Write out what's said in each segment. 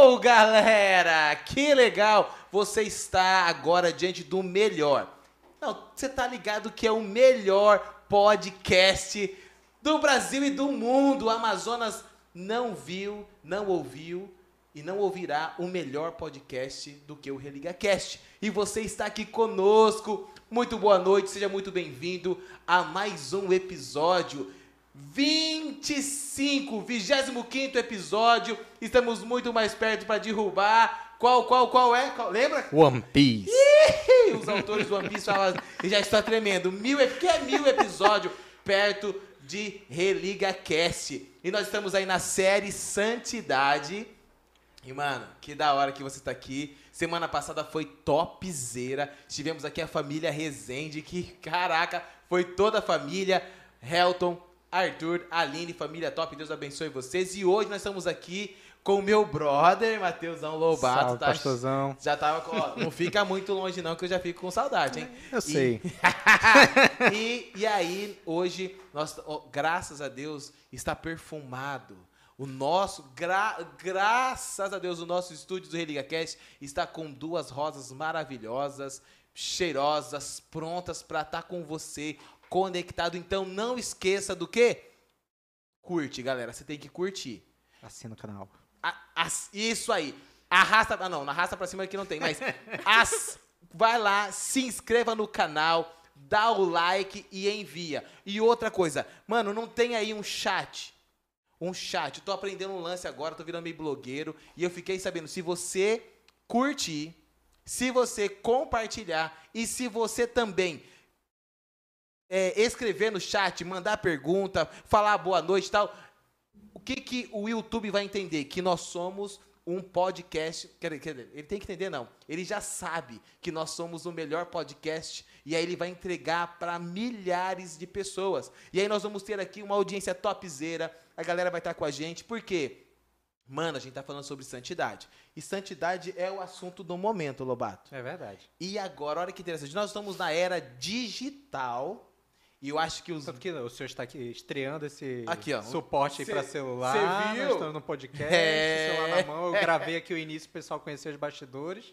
Ô galera, que legal! Você está agora diante do melhor. Não, você tá ligado que é o melhor podcast do Brasil e do mundo. O Amazonas não viu, não ouviu e não ouvirá o melhor podcast do que o Religa Cast. E você está aqui conosco. Muito boa noite, seja muito bem-vindo a mais um episódio 25, 25 episódio. Estamos muito mais perto para derrubar. Qual, qual, qual é? Qual- lembra? One Piece. Ih, Os autores do One Piece falam, e já está tremendo. Mil, que é mil episódio perto de Religa Cast. E nós estamos aí na série Santidade. E, mano, que da hora que você tá aqui. Semana passada foi topzera. Tivemos aqui a família Rezende, que, caraca, foi toda a família. Helton, Arthur, Aline, família top. Deus abençoe vocês. E hoje nós estamos aqui com o meu brother, Matheusão Lobato. Salve, tá? pastorzão. Já tava com. ó, não fica muito longe, não, que eu já fico com saudade, hein? Eu E- sei. e, e aí, hoje, nós, ó, graças a Deus, está perfumado. O nosso, gra- graças a Deus, o nosso estúdio do Religa Cast está com duas rosas maravilhosas, cheirosas, prontas para estar com você, conectado. Então, não esqueça do quê? Curte, galera. Você tem que curtir. Assina o canal. A- as- isso aí. Arrasta. Ah, não, arrasta pra cima que não tem, mas. as- vai lá, se inscreva no canal, dá o like e envia. E outra coisa, mano, não tem aí um chat. Um chat. Eu tô aprendendo um lance agora, tô virando meio blogueiro. E eu fiquei sabendo, se você curtir, se você compartilhar e se você também é, escrever no chat, mandar pergunta, falar boa noite e tal, o que, que o YouTube vai entender? Que nós somos um podcast. Quer, dizer, ele tem que entender, não. Ele já sabe que nós somos o melhor podcast. E aí ele vai entregar para milhares de pessoas. E aí nós vamos ter aqui uma audiência topzera. A galera vai estar com a gente. Por quê? Mano, a gente tá falando sobre santidade. E santidade é o assunto do momento, Lobato. É verdade. E agora, olha que interessante. Nós estamos na era digital. E eu acho que os Tanto que o senhor está aqui estreando esse Aqui, ó. suporte para celular. cê viu? Nós estamos no podcast, É. celular na mão. Eu gravei aqui o início, o pessoal conheceu os bastidores.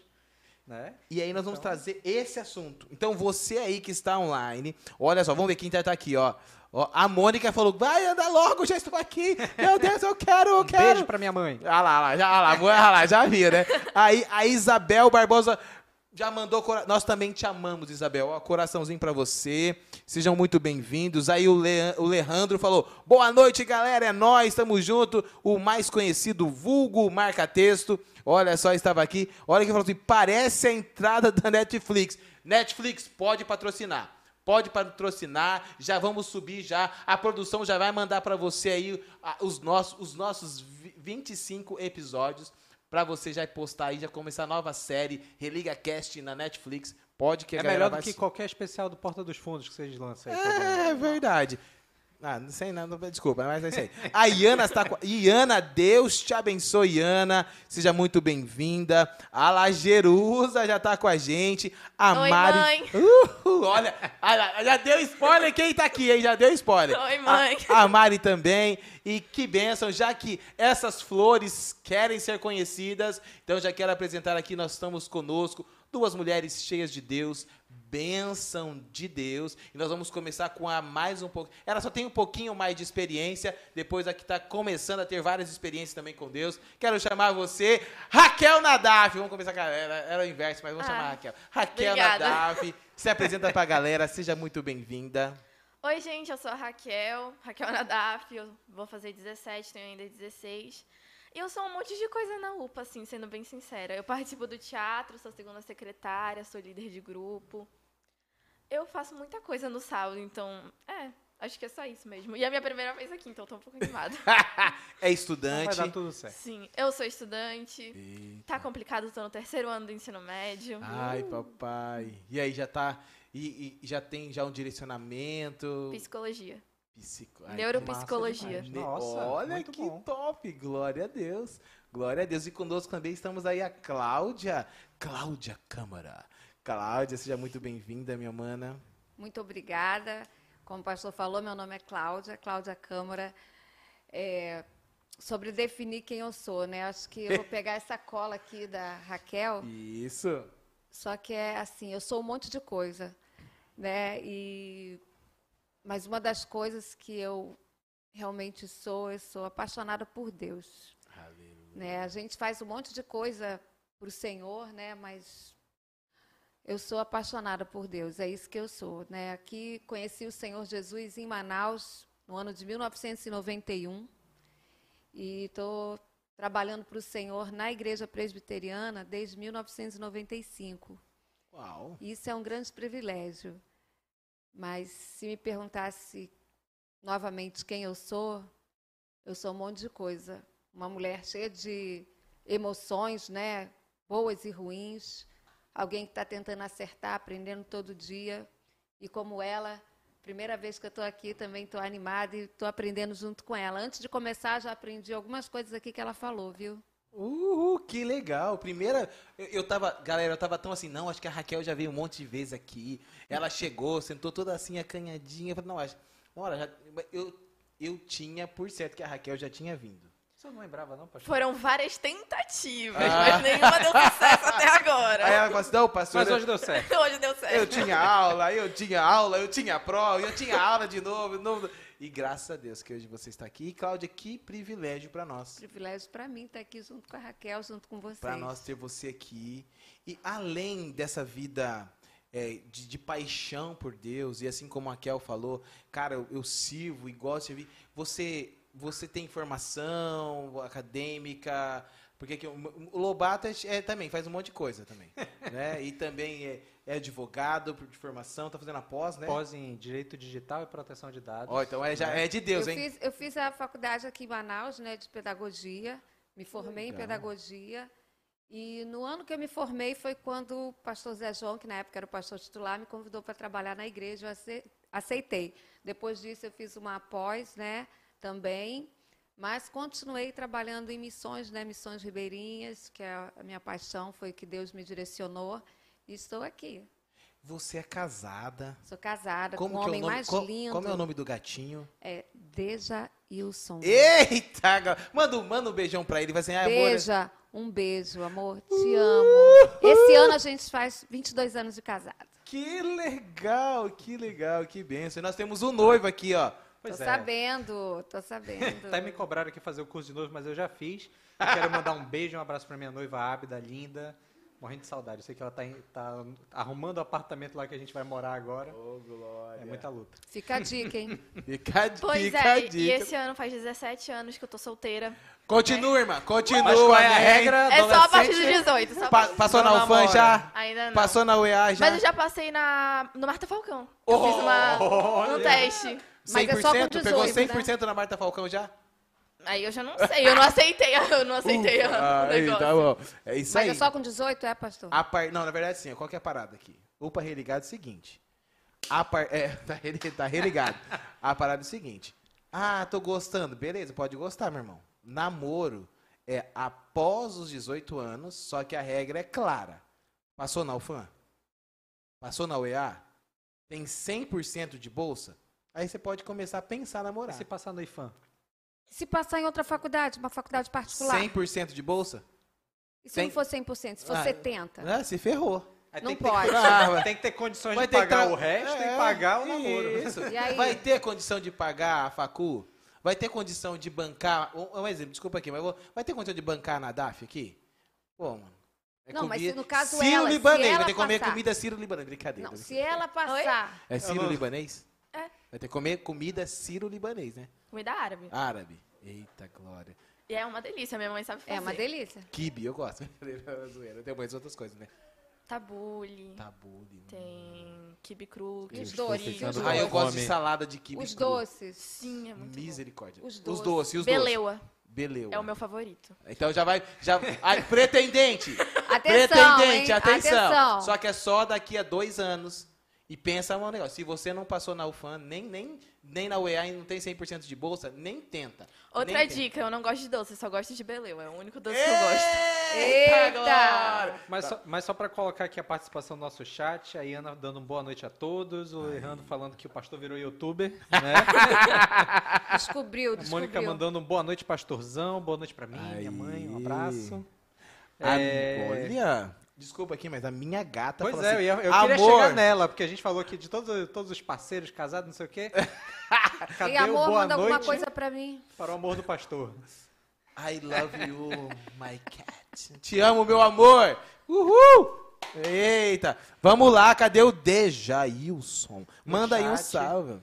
Né? E aí nós vamos Então- trazer esse assunto. Então você aí que está online, olha só, vamos ver quem tá, tá aqui, ó. Ó, A Mônica falou, vai andar logo, já estou aqui. Meu Deus, eu quero, eu Um quero. beijo pra minha mãe. Ah lá, lá, já, ah lá, ah lá, já vi, né? Aí a Isabel Barbosa já mandou. Nós também te amamos, Isabel. Ó, coraçãozinho pra você. Sejam muito bem-vindos. Aí o, Le, o Leandro falou: boa noite, galera. É nós, estamos junto. O mais conhecido vulgo marca-texto. Olha só, estava aqui. Olha que falou assim: parece a entrada da Netflix. Netflix pode patrocinar. Pode patrocinar, já vamos subir já. A produção já vai mandar para você aí os nossos, os nossos vi- 25 episódios para você já postar aí, já começar a nova série Religa Cast na Netflix. Pode que É melhor do que se- qualquer especial do Porta dos Fundos que vocês lançam aí. É verdade. Ah, não sei nada, desculpa, mas é isso aí. A Iana está com. Iana, Deus te abençoe, Iana. Seja muito bem-vinda. A Lagerusa já está com a gente. A Oi, Mari. mãe. Uhul, olha, já deu spoiler quem tá aqui, hein? Já deu spoiler. Oi, mãe. A, a Mari também. E que bênção, já que essas flores querem ser conhecidas, então já quero apresentar aqui, nós estamos conosco, duas mulheres cheias de Deus, bênção de Deus. E nós vamos começar com a mais um pouco. Ela só tem um pouquinho mais de experiência, depois a que está começando a ter várias experiências também com Deus. Quero chamar você, Raquel Nadaf. Vamos começar com ela, ela era o inverso, mas vamos Ah, chamar a Raquel. Raquel obrigada. Nadaf, se apresenta pra galera, seja muito bem-vinda. Oi, gente, eu sou a Raquel, Raquel Nadaf, eu vou fazer 17, tenho ainda 16. Eu sou um monte de coisa na UPA, assim, sendo bem sincera. Eu participo do teatro, sou segunda secretária, sou líder de grupo. Eu faço muita coisa no sábado, então, é, acho que é só isso mesmo. E é a minha primeira vez aqui, então tô um pouco animada. é Vai estudante. dar tudo certo. Sim, eu sou estudante. Eita. Tá complicado, tô no terceiro ano do ensino médio. Ai, papai. E aí, já tá. E, e já tem já um direcionamento. Psicologia. Psico... ai, Neuropsicologia. Massa demais. Nossa, Olha muito que bom. top. Glória a Deus. Glória a Deus. E conosco também estamos aí a Cláudia. Cláudia Câmara. Cláudia, seja muito bem-vinda, minha mana. Muito obrigada. Como o pastor falou, meu nome é Cláudia, Cláudia Câmara. É, sobre definir quem eu sou, né? Acho que eu vou pegar essa cola aqui da Raquel. Isso. Só que é assim, eu sou um monte de coisa, né? E mas uma das coisas que eu realmente sou, eu sou apaixonada por Deus. Né? A gente faz um monte de coisa para o Senhor, né? Mas eu sou apaixonada por Deus, é isso que eu sou. Né? Aqui conheci o Senhor Jesus em Manaus no ano de 1991 e estou trabalhando para o Senhor na Igreja Presbiteriana desde 1995. Uau. Isso é um grande privilégio. Mas se me perguntasse novamente quem eu sou, eu sou um monte de coisa. Uma mulher cheia de emoções, né? Boas e ruins. Alguém que está tentando acertar, aprendendo todo dia. E como ela, primeira vez que eu estou aqui, também estou animada e estou aprendendo junto com ela. Antes de começar, já aprendi algumas coisas aqui que ela falou, viu? Uhul, que legal. Primeira, eu, eu tava, galera, eu tava tão assim, não, acho que a Raquel já veio um monte de vezes aqui. Ela chegou, sentou toda assim, acanhadinha. Eu falei, não, acho, não, já, eu, eu tinha por certo que a Raquel já tinha vindo. Você não lembrava, não, pastor? Foram várias tentativas, Ah. mas nenhuma deu sucesso até agora. Aí ela falou assim, não, pastor, Mas eu- hoje deu certo. Hoje deu certo. eu tinha aula, eu tinha aula, eu tinha prova, eu tinha aula de novo, de novo. E graças a Deus que hoje você está aqui. E, Cláudia, que privilégio para nós. Privilégio para mim estar aqui junto com a Raquel, junto com vocês. Para nós ter você aqui. E além dessa vida é, de, de paixão por Deus, e assim como a Kel falou, cara, eu, eu sirvo e gosto de servir. Você, você tem formação acadêmica. Porque que, o Lobato é, é também faz um monte de coisa também. né? E também é, é advogado de formação, tá fazendo a pós, né? Pós em Direito Digital e Proteção de Dados. Ó, então é, já, é de Deus, eu, hein? fiz, eu fiz a faculdade aqui em Manaus, né, de pedagogia. Me formei em Legal. pedagogia. E no ano que eu me formei foi quando o pastor Zé João, que na época era o pastor titular, me convidou para trabalhar na igreja. Eu ace- aceitei. Depois disso, eu fiz uma pós, né, também. Mas continuei trabalhando em missões, né, missões ribeirinhas, que é a minha paixão, foi que Deus me direcionou. E estou aqui. Você é casada. Sou casada Como com o que é o homem nome? mais lindo. Como é o nome do gatinho? É Deja Wilson. Eita! Manda, um- manda um beijão pra ele. Vai assim, ah, amor. Beija, um beijo, amor, te amo. Esse ano a gente faz 22 anos de casado. Que legal, que legal, que benção. E nós temos um noivo aqui, ó. Pois tô é. sabendo, tô sabendo. Até me cobraram aqui fazer o curso de noivo, mas eu já fiz. Eu quero mandar um beijo, um abraço pra minha noiva Ábida, linda. Morrendo de saudade. Eu sei que ela tá, tá arrumando o apartamento lá que a gente vai morar agora. Ô, glória. É muita luta. Fica a dica, hein? Fica, a- Pois fica é, a e- e dica. esse ano faz 17 anos que eu tô solteira. Continua, irmã, continua. Mas qual é a regra? É só a partir dos Adolescente- 18. Só Pa- passou na UFAM já? Ainda não. Passou na UEA já? Mas eu já passei na, no Marta Falcão. Eu Oh, fiz uma, olha. um teste. Mas é só com 100%? Pegou 18, 100% na Marta Falcão já? Aí eu já não sei, eu não aceitei, eu não aceitei o Ah, aí, negócio. tá bom. É isso Mas aí. é só com 18, é, pastor? A par... Não, na verdade, sim. Qual que é a parada aqui? Upa religado é o seguinte. A par... É, tá, tá religado. a parada é o seguinte. Ah, tô gostando. Beleza, pode gostar, meu irmão. Namoro é após os 18 anos, só que a regra é clara. Passou na UFAM? Passou na UEA? Tem 100% de bolsa? Aí você pode começar a pensar em E namorar. se passar no IFAM? Se passar em outra faculdade, uma faculdade particular, 100% de bolsa? e se Tem- não for 100%, se for Ah, 70%? Ah, se ferrou. Aí Não tem que pode. Ter, Ah, vai- tem que ter condições Vai de ter que pagar tra- o resto É, e pagar o namoro. Isso. E aí? Vai ter condição de pagar a facu? Vai ter condição de bancar. Um, um exemplo, desculpa aqui, mas vou- vai ter condição de bancar na DAF aqui? Pô, mano. é Não, mas se no caso Ciro ela- se libanês, ela vai ter que comer passar- comida Ciro libanês. Brincadeira. Não, se ela passar, É Ciro não- libanês? É. Vai ter que comer comida Ciro libanês, né? Comida árabe. Árabe. Eita, glória. E é uma delícia, minha mãe sabe fazer. é uma delícia. Kibe, eu gosto. Zoeira. Tem mais outras coisas, né? Tabule, Tabule. tem kibe cru, os kibe doces, os Ah, eu gosto de salada de kibe Os cru. doces. Sim, é muito bom. Misericórdia. Os Os doces. doces, e os doces? Beleua Beleu. é o meu favorito. Então já vai. Já, Ai, pretendente! Atenção, pretendente, hein? atenção. Atenção. Só que é só daqui a dois anos. E pensa um negócio. Se você não passou na UFAM, nem, nem, nem na UEA e não tem 100% de bolsa, nem tenta. Outra Nem tenta. dica, eu não gosto de doce, eu só gosto de beleua. É o único doce que eu gosto. Eita! Eita! Glória! Mas só, mas só para colocar aqui a participação do nosso chat, a Iana dando um boa noite a todos, o Errando falando que o pastor virou youtuber, né? Descobriu, a descobriu. Mônica mandando um boa noite, pastorzão, boa noite para mim, minha mãe, um Aí. abraço. A- É, Olha, desculpa aqui, mas a minha gata Pois falou é, assim, eu, ia- eu amor, queria chegar nela, porque a gente falou aqui de todos, todos os parceiros casados, não sei o quê. Cadê E o amor, boa manda noite alguma coisa pra mim. para o amor do pastor? I love you, my cat. Te amo, meu amor. Uhul! Eita, vamos lá, cadê o Dejailson? Manda aí um salve.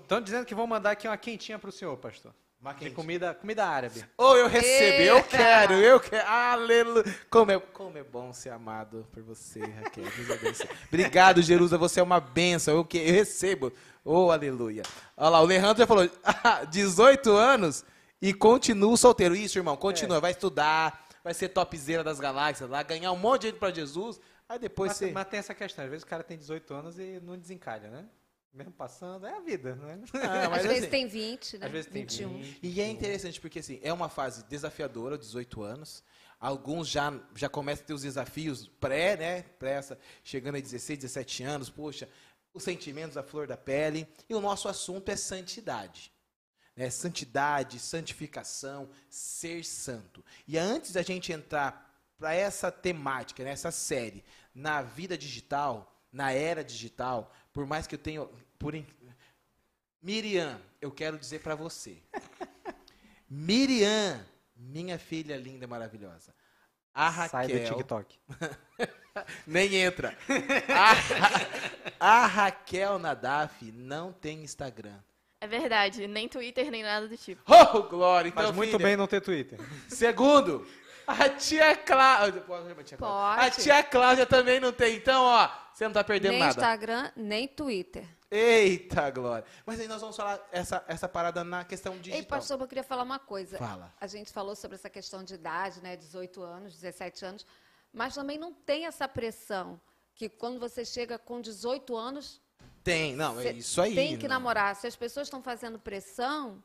Estão dizendo que vão mandar aqui uma quentinha para o senhor, pastor. Quentinha. comida, comida árabe. Ou eu recebo, eu Eita! quero, eu quero. Aleluia. Como é, como é bom ser amado por você, Raquel. Deus abençoe. Obrigado, Jerusa, você é uma benção. Eu, que, eu recebo. Oh, aleluia. Olha lá, o Alejandro já falou, ah, 18 anos e continuo solteiro. Isso, irmão, continua. Vai estudar, vai ser topzera das galáxias lá, ganhar um monte de gente pra Jesus. Aí depois Mas, você... mas tem essa questão, às vezes o cara tem 18 anos e não desencalha, né? Mesmo passando, é a vida, né? Ah, mas Às vezes assim, tem 20, né? Às vezes tem 21. 20. E é interessante porque assim, é uma fase desafiadora, 18 anos. Alguns já, já começam a ter os desafios pré, né? Pré essa, chegando a 16, 17 anos, poxa, os sentimentos à flor da pele. E o nosso assunto é santidade. Né? Santidade, santificação, ser santo. E antes da gente entrar para essa temática, nessa série, na vida digital, na era digital, por mais que eu tenha. Por, in- Miriam, eu quero dizer para você. Miriam, minha filha linda e maravilhosa. A Raquel. Sai do TikTok. Nem entra. A, a Raquel Nadaf não tem Instagram. É verdade, nem Twitter, nem nada do tipo. Oh, glória! Então, Faz muito filha, bem não ter Twitter. Segundo, a tia Cláudia. Pode a tia Cláudia. Também não tem. Então, ó, você não tá perdendo Nem nada. Instagram, nem Twitter. Eita, glória. Mas aí nós vamos falar essa, essa parada na questão digital. Ei, pastor, eu queria falar uma coisa. Fala. A gente falou sobre essa questão de idade, né? 18 anos, 17 anos. Mas também não tem essa pressão que quando você chega com 18 anos, Tem, não, é isso aí. tem que não. namorar. Se as pessoas estão fazendo pressão,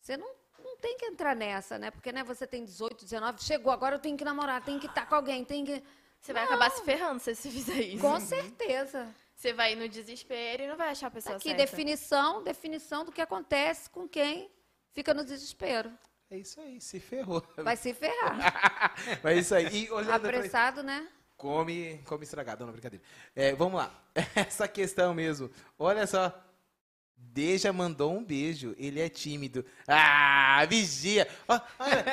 você não, não tem que entrar nessa, né? Porque né, você tem 18, 19, chegou, agora eu tenho que namorar, tenho que estar com alguém, tem que. Você vai acabar se ferrando se você fizer isso. Com certeza. Você vai no desespero e não vai achar a pessoa Aqui, certa. definição, definição do que acontece com quem fica no desespero. É isso aí, se ferrou. Vai se ferrar. Mas é isso aí. E pra- Apressado, né? Come, come estragado, não, brincadeira. É, vamos lá. Essa questão mesmo. Olha só. Deja mandou um beijo. Ele é tímido. Ah, vigia. Olha,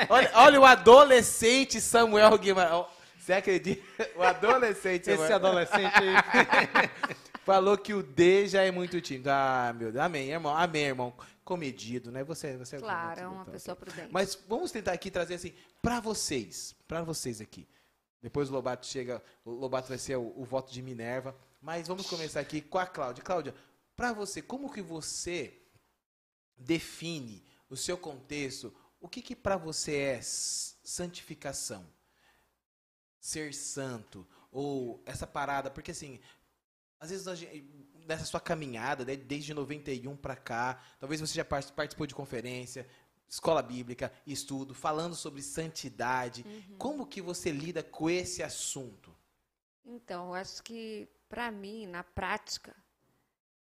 olha, olha o adolescente Samuel Guimarães. Você acredita? O adolescente Esse Samuel adolescente aí. falou que o Deja é muito tímido. Ah, meu Deus. Amém, irmão. Amém, irmão. Comedido, né? Você, você é Claro, é uma bom, pessoa prudente. mas vamos tentar aqui trazer assim, para vocês, para vocês aqui. Depois o Lobato chega, o Lobato vai ser o, o voto de Minerva, mas vamos começar aqui com a Cláudia. Cláudia, para você, como que você define o seu contexto? O que que para você é santificação? Ser santo ou essa parada, porque assim, às vezes nessa sua caminhada, né, desde 91 para cá, talvez você já par- participou de conferência, escola bíblica, estudo, falando sobre santidade. Como que você lida com esse assunto? Então, eu acho que, para mim, na prática,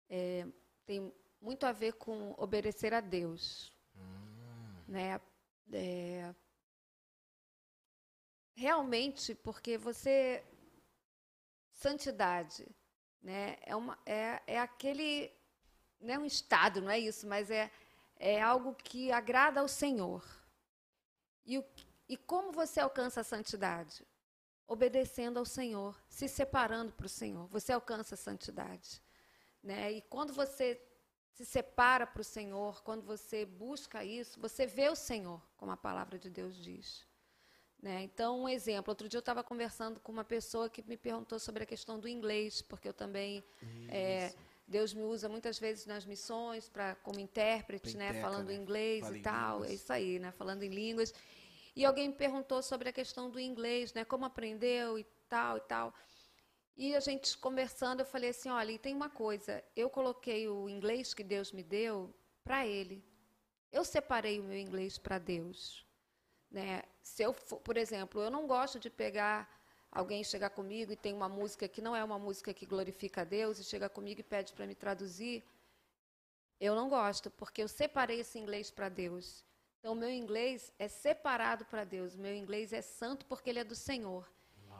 é, tem muito a ver com obedecer a Deus. Né? É, realmente, porque você. Santidade né? é, uma, é, é aquele. Não é um estado, não é isso, mas é, é algo que agrada ao Senhor. E, o, e como você alcança a santidade? obedecendo ao Senhor, se separando para o Senhor. Você alcança a santidade. Né? E quando você se separa para o Senhor, quando você busca isso, você vê o Senhor, como a palavra de Deus diz. Né? Então, um exemplo. Outro dia eu estava conversando com uma pessoa que me perguntou sobre a questão do inglês, porque eu também. é, Deus me usa muitas vezes nas missões para como intérprete, né? Penteca, falando né? inglês Fala e tal. línguas. É isso aí, né? Falando em línguas. E alguém me perguntou sobre a questão do inglês, né? Como aprendeu e tal e tal. E a gente conversando, eu falei assim, olha, e tem uma coisa, eu coloquei o inglês que Deus me deu para ele. Eu separei o meu inglês para Deus. Né? Se eu, for, por exemplo, eu não gosto de pegar alguém chegar comigo e tem uma música que não é uma música que glorifica a Deus e chega comigo e pede para me traduzir. Eu não gosto, porque eu separei esse inglês para Deus. Então, o meu inglês é separado para Deus. O meu inglês é santo porque ele é do Senhor.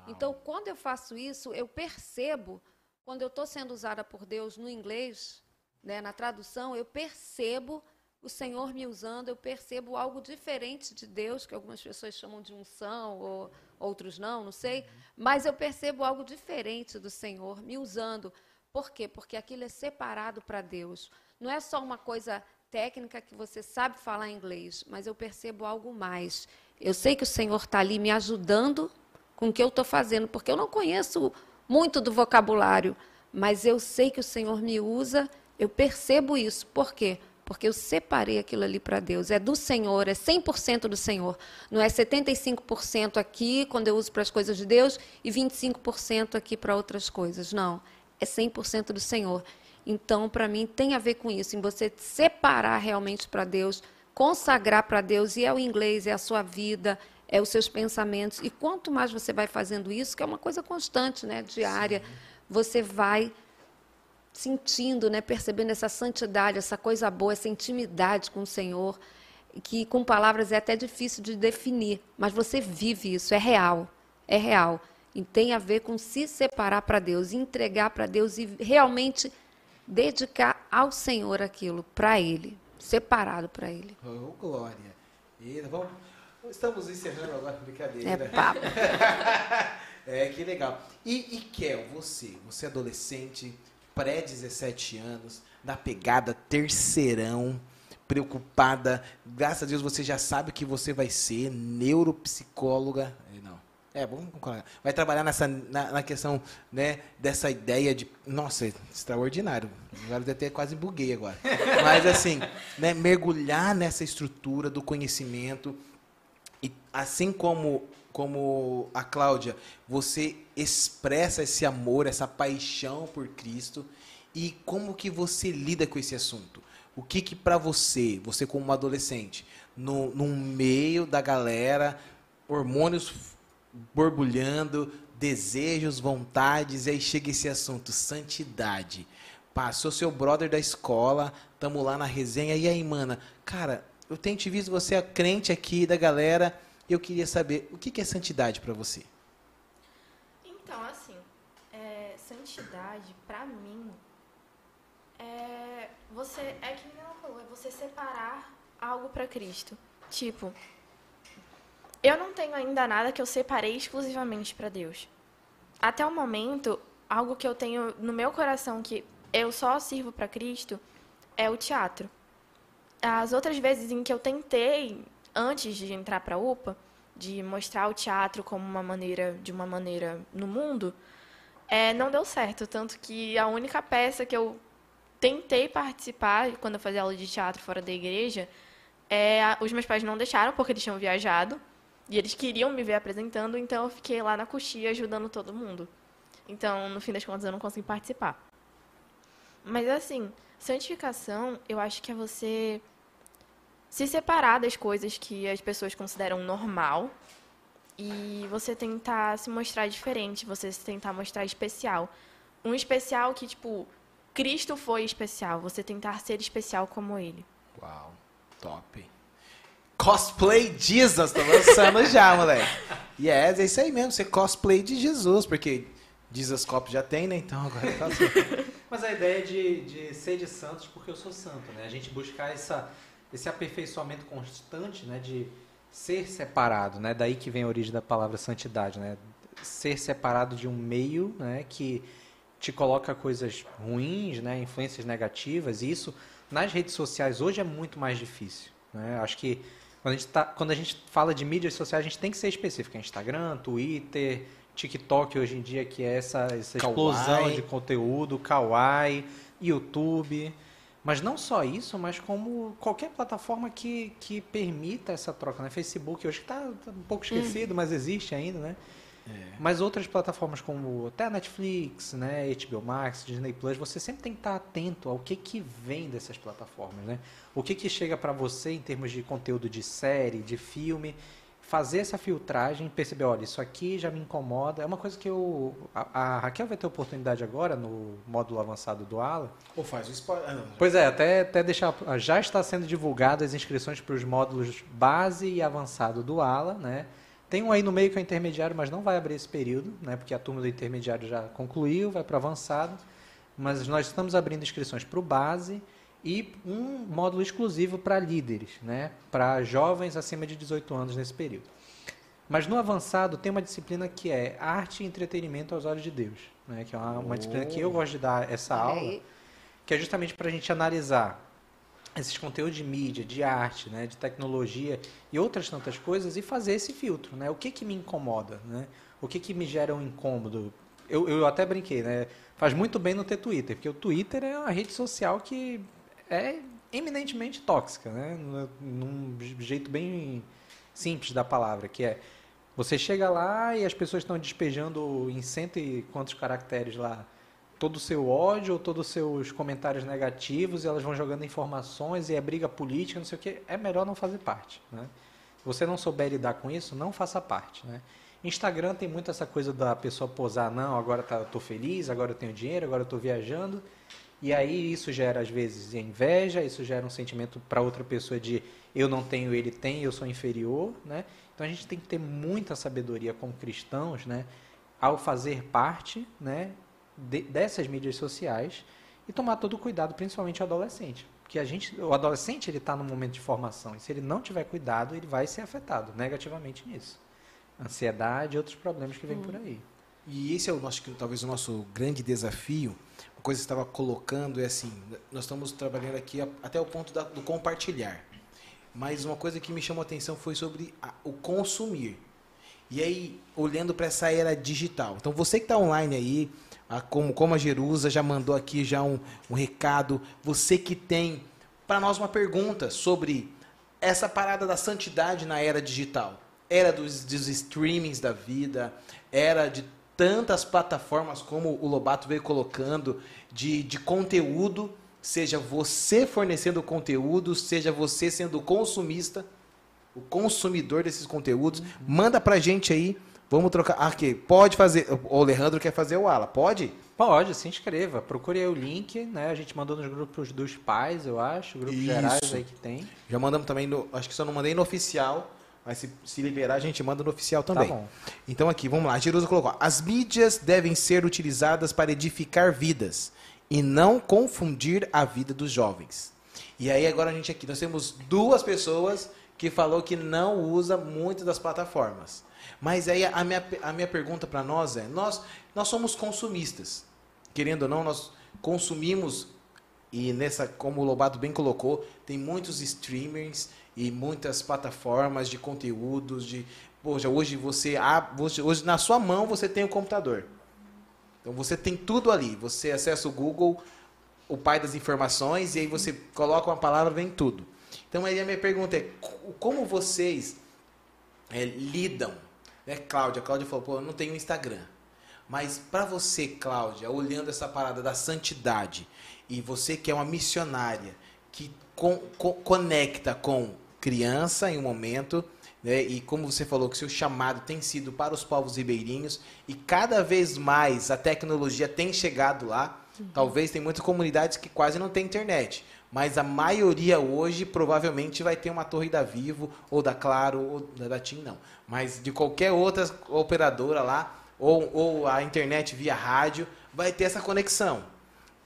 Então, quando eu faço isso, eu percebo, quando eu estou sendo usada por Deus no inglês, né, na tradução, eu percebo o Senhor me usando, eu percebo algo diferente de Deus, que algumas pessoas chamam de unção, ou outros não, não sei, mas eu percebo algo diferente do Senhor me usando. Por quê? Porque aquilo é separado para Deus. Não é só uma coisa técnica que você sabe falar inglês, mas eu percebo algo mais. Eu sei que o Senhor está ali me ajudando com o que eu estou fazendo, porque eu não conheço muito do vocabulário, mas eu sei que o Senhor me usa, eu percebo isso. Por quê? porque eu separei aquilo ali para Deus. É do Senhor, é 100% do Senhor. Não é 75% aqui, quando eu uso para as coisas de Deus, e 25% aqui para outras coisas. Não. É 100% do Senhor. Então, para mim, tem a ver com isso, em você separar realmente para Deus, consagrar para Deus, e é o inglês, é a sua vida, é os seus pensamentos. E quanto mais você vai fazendo isso, que é uma coisa constante, né, diária, Sim. você vai sentindo, né, percebendo essa santidade, essa coisa boa, essa intimidade com o Senhor, que com palavras é até difícil de definir, mas você vive isso, é real, é real. E tem a ver com se separar para Deus, entregar para Deus e realmente dedicar ao Senhor aquilo, para Ele, separado para Ele. Oh, glória. E, vamos, estamos encerrando agora a brincadeira. É papo. é, que legal. E, e Kel, você, você é adolescente, pré-17 anos, na pegada terceirão, preocupada. Graças a Deus você já sabe o que você vai ser, neuropsicóloga. É, não. É, vamos concordar. Vai trabalhar nessa, na, na, questão né, dessa ideia de. Nossa, é extraordinário. Agora até quase buguei agora. Mas assim, né, mergulhar nessa estrutura do conhecimento. Assim como como a Cláudia, você expressa esse amor, essa paixão por Cristo e como que você lida com esse assunto? O que que para você, você como uma adolescente, no, no meio da galera, hormônios borbulhando, desejos, vontades, e aí chega esse assunto, santidade. Passou seu brother da escola, tamo lá na resenha, e aí, mana, cara, eu tenho te visto, você é crente aqui da galera, eu queria saber, o que é santidade para você? Então, assim, é, santidade, para mim, é você, é que ela falou, é você separar algo para Cristo. Tipo, eu não tenho ainda nada que eu separei exclusivamente para Deus. Até o momento, algo que eu tenho no meu coração que eu só sirvo para Cristo é o teatro. As outras vezes em que eu tentei antes de entrar para a UPA, de mostrar o teatro como uma maneira, de uma maneira no mundo, é, não deu certo. Tanto que a única peça que eu tentei participar quando eu fazia aula de teatro fora da igreja, é, os meus pais não deixaram porque eles tinham viajado e eles queriam me ver apresentando, então eu fiquei lá na coxia ajudando todo mundo. Então, no fim das contas, eu não consegui participar. Mas assim, santificação, eu acho que é você se separar das coisas que as pessoas consideram normal e você tentar se mostrar diferente, você se tentar mostrar especial. Um especial que, tipo, Cristo foi especial, você tentar ser especial como ele. Uau, top. Cosplay Jesus, tô lançando já, moleque. Yes, é isso aí mesmo, você cosplay de Jesus, porque Jesus Cop já tem, né? Então agora tá assim. Mas a ideia de, de ser de santos porque eu sou santo, né? A gente buscar essa esse aperfeiçoamento constante, né, de ser separado, né? Daí que vem a origem da palavra santidade, né? Ser separado de um meio, né, que te coloca coisas ruins, né, influências negativas. E isso nas redes sociais hoje é muito mais difícil, né? Acho que quando a gente, tá, quando a gente fala de mídias sociais, a gente tem que ser específico. Instagram, Twitter, TikTok hoje em dia, que é essa, essa explosão de conteúdo, Kawaii, YouTube. Mas não só isso, mas como qualquer plataforma que, que permita essa troca. Né? Facebook hoje está tá um pouco esquecido, hum. mas existe ainda, né? É. Mas outras plataformas como até a Netflix, né, HBO Max, Disney Plus, você sempre tem que estar atento ao que, que vem dessas plataformas, né? O que, que chega para você em termos de conteúdo de série, de filme, fazer essa filtragem, perceber, olha, isso aqui já me incomoda. É uma coisa que eu. A, a Raquel vai ter oportunidade agora no módulo avançado do ALA. Ou faz o spoiler. Ah, pois é, até, até deixar. Já está sendo divulgadas as inscrições para os módulos base e avançado do ALA, né? Tem um aí no meio que é intermediário, mas não vai abrir esse período, né? Porque a turma do intermediário já concluiu, vai para o avançado. Mas nós estamos abrindo inscrições para o base e um módulo exclusivo para líderes, né? para jovens acima de 18 anos nesse período. Mas no avançado tem uma disciplina que é arte e entretenimento aos olhos de Deus, né? que é uma, uma disciplina que eu gosto de dar essa aula, que é justamente para a gente analisar esses conteúdos de mídia, de arte, né? de tecnologia e outras tantas coisas e fazer esse filtro. Né? O que, que me incomoda? Né? O que, que me gera um incômodo? Eu, eu até brinquei, né? faz muito bem não ter Twitter, porque o Twitter é uma rede social que é eminentemente tóxica, né? Num jeito bem simples da palavra, que é você chega lá e as pessoas estão despejando em cento e quantos caracteres lá todo o seu ódio ou todos os seus comentários negativos e elas vão jogando informações e é briga política, não sei o que, é melhor não fazer parte, né? Se você não souber lidar com isso, não faça parte, né? Instagram tem muito essa coisa da pessoa posar, não, agora tá, tô feliz, agora eu tenho dinheiro, agora eu tô viajando. E aí isso gera, às vezes, inveja, isso gera um sentimento para outra pessoa de eu não tenho, ele tem, eu sou inferior, né? Então a gente tem que ter muita sabedoria como cristãos, né? Ao fazer parte, né? De, dessas mídias sociais e tomar todo o cuidado, principalmente o adolescente. Porque a gente, o adolescente ele está no momento de formação e se ele não tiver cuidado, ele vai ser afetado negativamente nisso. Ansiedade e outros problemas que vêm hum. por aí. E esse é o nosso, talvez o nosso grande desafio coisa que estava colocando é assim, nós estamos trabalhando aqui até o ponto da, do compartilhar. Mas uma coisa que me chamou a atenção foi sobre a, o consumir. E aí, olhando para essa era digital. Então, você que está online aí, a, como, como a Jerusa já mandou aqui já um, um recado, você que tem para nós uma pergunta sobre essa parada da santidade na era digital. Era dos, dos streamings da vida, era de tantas plataformas como o Lobato veio colocando de, de conteúdo, seja você fornecendo conteúdo, seja você sendo consumista, o consumidor desses conteúdos. Uhum. Manda pra gente aí. Vamos trocar. Ah, aqui, pode fazer. O Alejandro quer fazer o ala, pode? Pode, se inscreva. Procure aí o link, né? A gente mandou nos grupos dos pais, eu acho, grupos Isso. gerais aí que tem. Já mandamos também no. Acho que só não mandei no oficial. Mas se, se liberar, a gente manda no oficial tá também. Tá então aqui, vamos lá. Jerusa colocou: as mídias devem ser utilizadas para edificar vidas e não confundir a vida dos jovens. E aí agora a gente aqui, nós temos duas pessoas que falou que não usa muito das plataformas. Mas aí a minha, a minha pergunta para nós é: nós, nós somos consumistas. Querendo ou não, nós consumimos, e nessa, como o Lobato bem colocou, tem muitos streamers e muitas plataformas de conteúdos de poxa, hoje você hoje, hoje na sua mão você tem o computador. Então você tem tudo ali, você acessa o Google, o pai das informações e aí você coloca uma palavra vem tudo. Então aí a minha pergunta é como vocês é, lidam, né, Cláudia? Cláudia falou, pô, eu não tenho Instagram. Mas para você, Cláudia, olhando essa parada da santidade, e você que é uma missionária, que con conecta com criança em um momento, né? e como você falou, que seu chamado tem sido para os povos ribeirinhos, e cada vez mais a tecnologia tem chegado lá. Uhum. Talvez tem muitas comunidades que quase não tem internet, mas a maioria hoje provavelmente vai ter uma torre da Vivo, ou da Claro, ou da TIM, não. Mas de qualquer outra operadora lá, ou, ou a internet via rádio, vai ter essa conexão.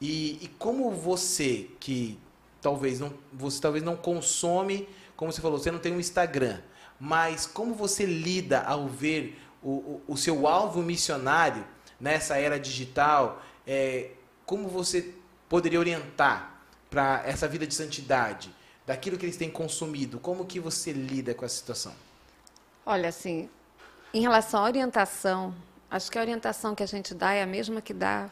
E, e como você que talvez não, você talvez não consome como você falou, você não tem um Instagram, mas como você lida ao ver o, o, o seu alvo missionário nessa era digital, é, como você poderia orientar para essa vida de santidade, daquilo que eles têm consumido, como que você lida com essa situação? Olha, assim, em relação à orientação, acho que a orientação que a gente dá é a mesma que dá,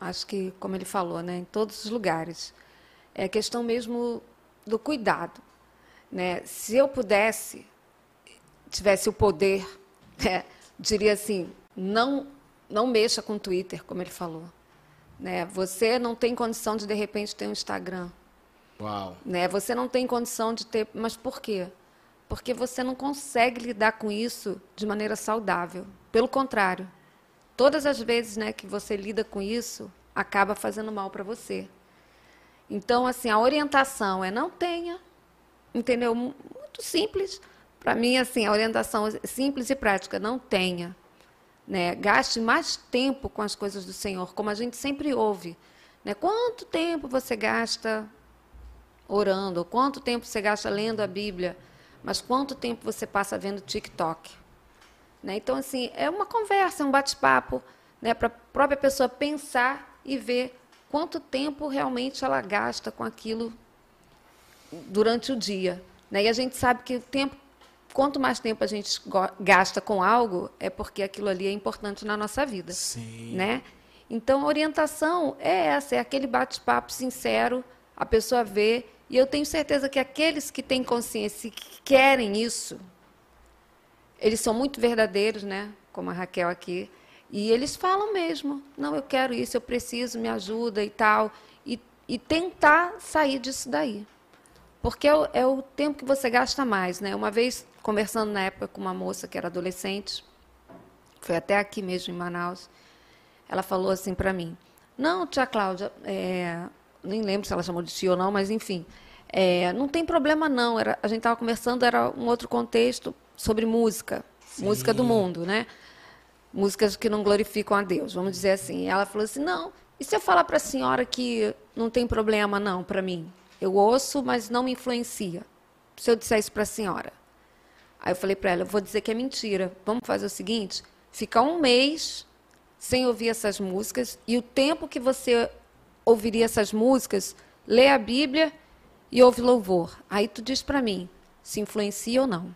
acho que, como ele falou, né, em todos os lugares. É a questão mesmo do cuidado. Né? Se eu pudesse, tivesse o poder, né, diria assim, não, não mexa com o Twitter, como ele falou. Né? Você não tem condição de, de repente, ter um Instagram. Uau. Né? Você não tem condição de ter... Mas por quê? porque você não consegue lidar com isso de maneira saudável. Pelo contrário, todas as vezes né, que você lida com isso, acaba fazendo mal para você. Então, assim, a orientação é não tenha, entendeu? Muito simples. Para mim, assim, a orientação é simples e prática, não tenha. Né? Gaste mais tempo com as coisas do Senhor, como a gente sempre ouve. Né? Quanto tempo você gasta orando? Quanto tempo você gasta lendo a Bíblia? Mas quanto tempo você passa vendo TikTok? Né? Então, assim, é uma conversa, um bate-papo, né? para a própria pessoa pensar e ver quanto tempo realmente ela gasta com aquilo durante o dia. Né? E a gente sabe que o tempo quanto mais tempo a gente gasta com algo, é porque aquilo ali é importante na nossa vida. Sim. Né? Então, a orientação é essa, é aquele bate-papo sincero, a pessoa vê, e eu tenho certeza que aqueles que têm consciência e que querem isso, eles são muito verdadeiros, né? Como a Raquel aqui, e eles falam mesmo, não, eu quero isso, eu preciso, me ajuda e tal, e, e tentar sair disso daí. Porque é o, é o tempo que você gasta mais, né? Uma vez conversando na época com uma moça que era adolescente, foi até aqui mesmo em Manaus, ela falou assim para mim: Não, tia Cláudia, é, nem lembro se ela chamou de tia ou não, mas enfim, é, não tem problema não. Era, a gente estava conversando, era um outro contexto sobre música, Sim. música do mundo, né? Músicas que não glorificam a Deus, vamos dizer assim. E ela falou assim: Não, e se eu falar para a senhora que não tem problema não para mim? Eu ouço, mas não me influencia. Se eu disser isso para a senhora, Aí eu falei para ela, eu vou dizer que é mentira. Vamos fazer o seguinte, ficar um mês sem ouvir essas músicas e o tempo que você ouviria essas músicas, lê a Bíblia e ouve louvor. Aí tu diz para mim se influencia ou não.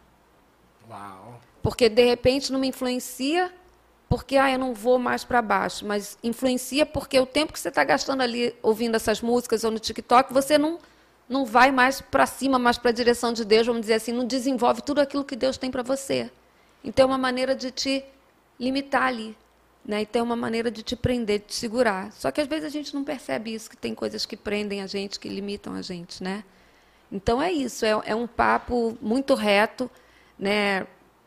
Uau. Porque de repente não me influencia porque ah, eu não vou mais para baixo, mas influencia porque o tempo que você está gastando ali ouvindo essas músicas ou no TikTok, você não não vai mais para cima, mais para a direção de Deus, vamos dizer assim, não desenvolve tudo aquilo que Deus tem para você. Então é uma maneira de te limitar ali. Né? Então é uma maneira de te prender, de te segurar. Só que às vezes a gente não percebe isso, que tem coisas que prendem a gente, que limitam a gente. Né? Então é isso, é, é um papo muito reto, né?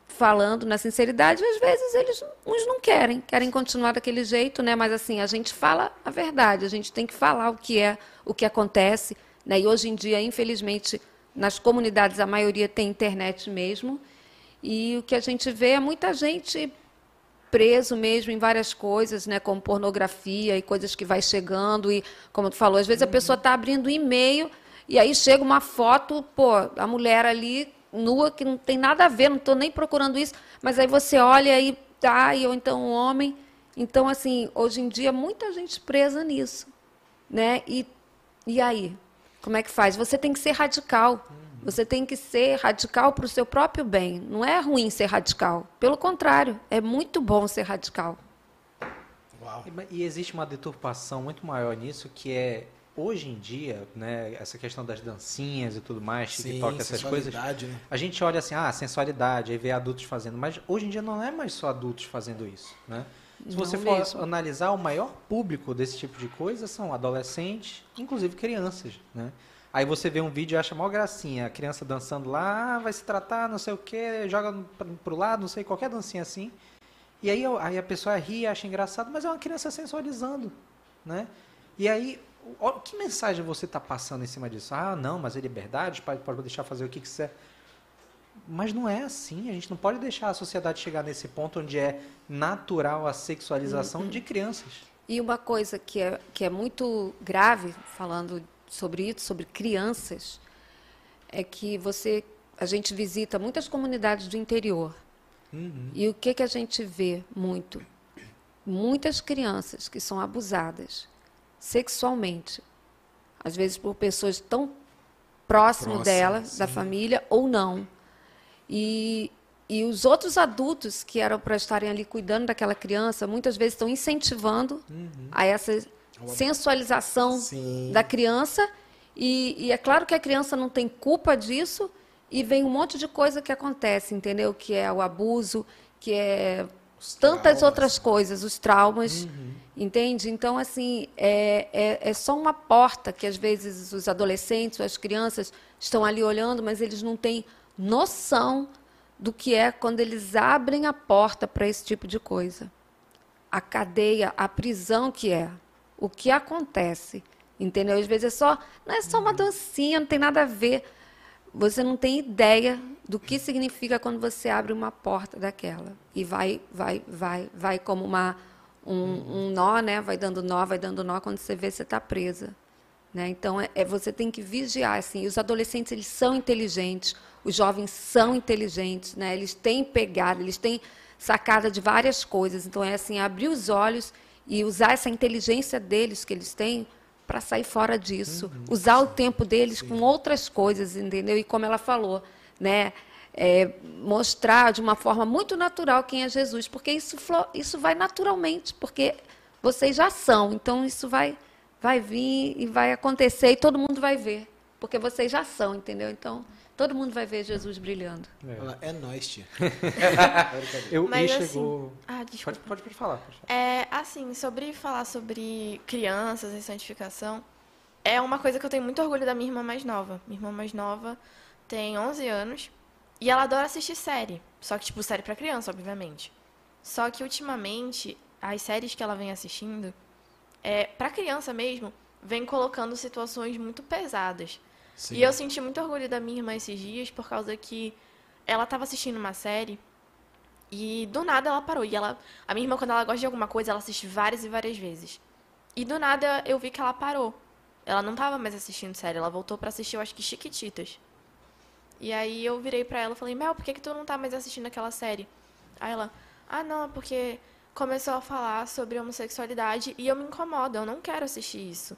falando na sinceridade, às vezes eles uns não querem, querem continuar daquele jeito, né? Mas assim, a gente fala a verdade, a gente tem que falar o que é, o que acontece, né? E hoje em dia, infelizmente, nas comunidades a maioria tem internet mesmo. E o que a gente vê é muita gente preso mesmo em várias coisas, né, como pornografia e coisas que vai chegando e como tu falou, às vezes a pessoa está abrindo e-mail e aí chega uma foto, pô, a mulher ali nua que não tem nada a ver, não estou nem procurando isso, mas aí você olha e tá, e ou então um homem, então assim, hoje em dia muita gente presa nisso, né? E e aí, como é que faz? Você tem que ser radical. Você tem que ser radical para o seu próprio bem. Não é ruim ser radical. Pelo contrário, é muito bom ser radical. Uau. E, e existe uma deturpação muito maior nisso, que é hoje em dia, né, essa questão das dancinhas e tudo mais, TikTok, Sim, essas coisas, né? a gente olha assim, ah, sensualidade, aí vê adultos fazendo, mas hoje em dia não é mais só adultos fazendo isso, né? Se você for mesmo. analisar, o maior público desse tipo de coisa são adolescentes, inclusive crianças, né? Aí você vê um vídeo e acha mó gracinha, a criança dançando lá, ah, vai se tratar, não sei o que, joga pro lado, não sei, qualquer dancinha assim. E aí, aí a pessoa ri, acha engraçado, mas é uma criança sensualizando, né? E aí, que mensagem você está passando em cima disso? Ah, não, mas é liberdade, pode, pode deixar fazer o que quiser. Mas não é assim. A gente não pode deixar a sociedade chegar nesse ponto onde é natural a sexualização uhum. de crianças. E uma coisa que é, que é muito grave, falando sobre isso, sobre crianças, é que você, a gente visita muitas comunidades do interior. Uhum. E o que, que a gente vê muito? Muitas crianças que são abusadas sexualmente, às vezes por pessoas tão próximo dela, sim. da família, ou não. E, e os outros adultos que eram para estarem ali cuidando daquela criança, muitas vezes estão incentivando uhum. a essa sensualização Sim. da criança. E, e, é claro que a criança não tem culpa disso, e vem um monte de coisa que acontece, entendeu? Que é o abuso, que é os tantas traumas. outras coisas, os traumas, uhum. entende? Então, assim, é, é, é só uma porta que às vezes os adolescentes, as crianças estão ali olhando, mas eles não têm noção do que é quando eles abrem a porta para esse tipo de coisa. A cadeia, a prisão que é, o que acontece, entendeu? Às vezes é só, não é só uma dancinha, não tem nada a ver. Você não tem ideia do que significa quando você abre uma porta daquela e vai, vai, vai, vai como uma um, um nó, né? Vai dando nó, vai dando nó quando você vê você está presa. Né? Então, é, é, você tem que vigiar. Assim, os adolescentes eles são inteligentes, os jovens são inteligentes, né? eles têm pegada, eles têm sacada de várias coisas. Então, é assim, abrir os olhos e usar essa inteligência deles que eles têm para sair fora disso. Uhum, usar sim, o tempo deles sim. com outras coisas, entendeu? E como ela falou, né? É, mostrar de uma forma muito natural quem é Jesus, porque isso, isso vai naturalmente, porque vocês já são, então isso vai vai vir e vai acontecer e todo mundo vai ver. Porque vocês já são, entendeu? Então, todo mundo vai ver Jesus brilhando. É, é nóis, tia. Eu, Mas, assim, chegou... Ah, pode, pode, pode falar. Pode falar. É, assim, sobre falar sobre crianças e santificação, é uma coisa que eu tenho muito orgulho da minha irmã mais nova. Minha irmã mais nova tem 11 anos e ela adora assistir série. Só que, tipo, série pra criança, obviamente. Só que, ultimamente, as séries que ela vem assistindo é, para criança mesmo, vem colocando situações muito pesadas. Sim. E eu senti muito orgulho da minha irmã esses dias por causa que ela estava assistindo uma série e do nada ela parou. E ela, a minha irmã quando ela gosta de alguma coisa, ela assiste várias e várias vezes. E do nada eu vi que ela parou. Ela não estava mais assistindo série, ela voltou para assistir, eu acho que Chiquititas. E aí eu virei para ela e falei: "Mel, por que que tu não tá mais assistindo aquela série?" Aí ela: "Ah, não, é porque começou a falar sobre homossexualidade e eu me incomodo, eu não quero assistir isso.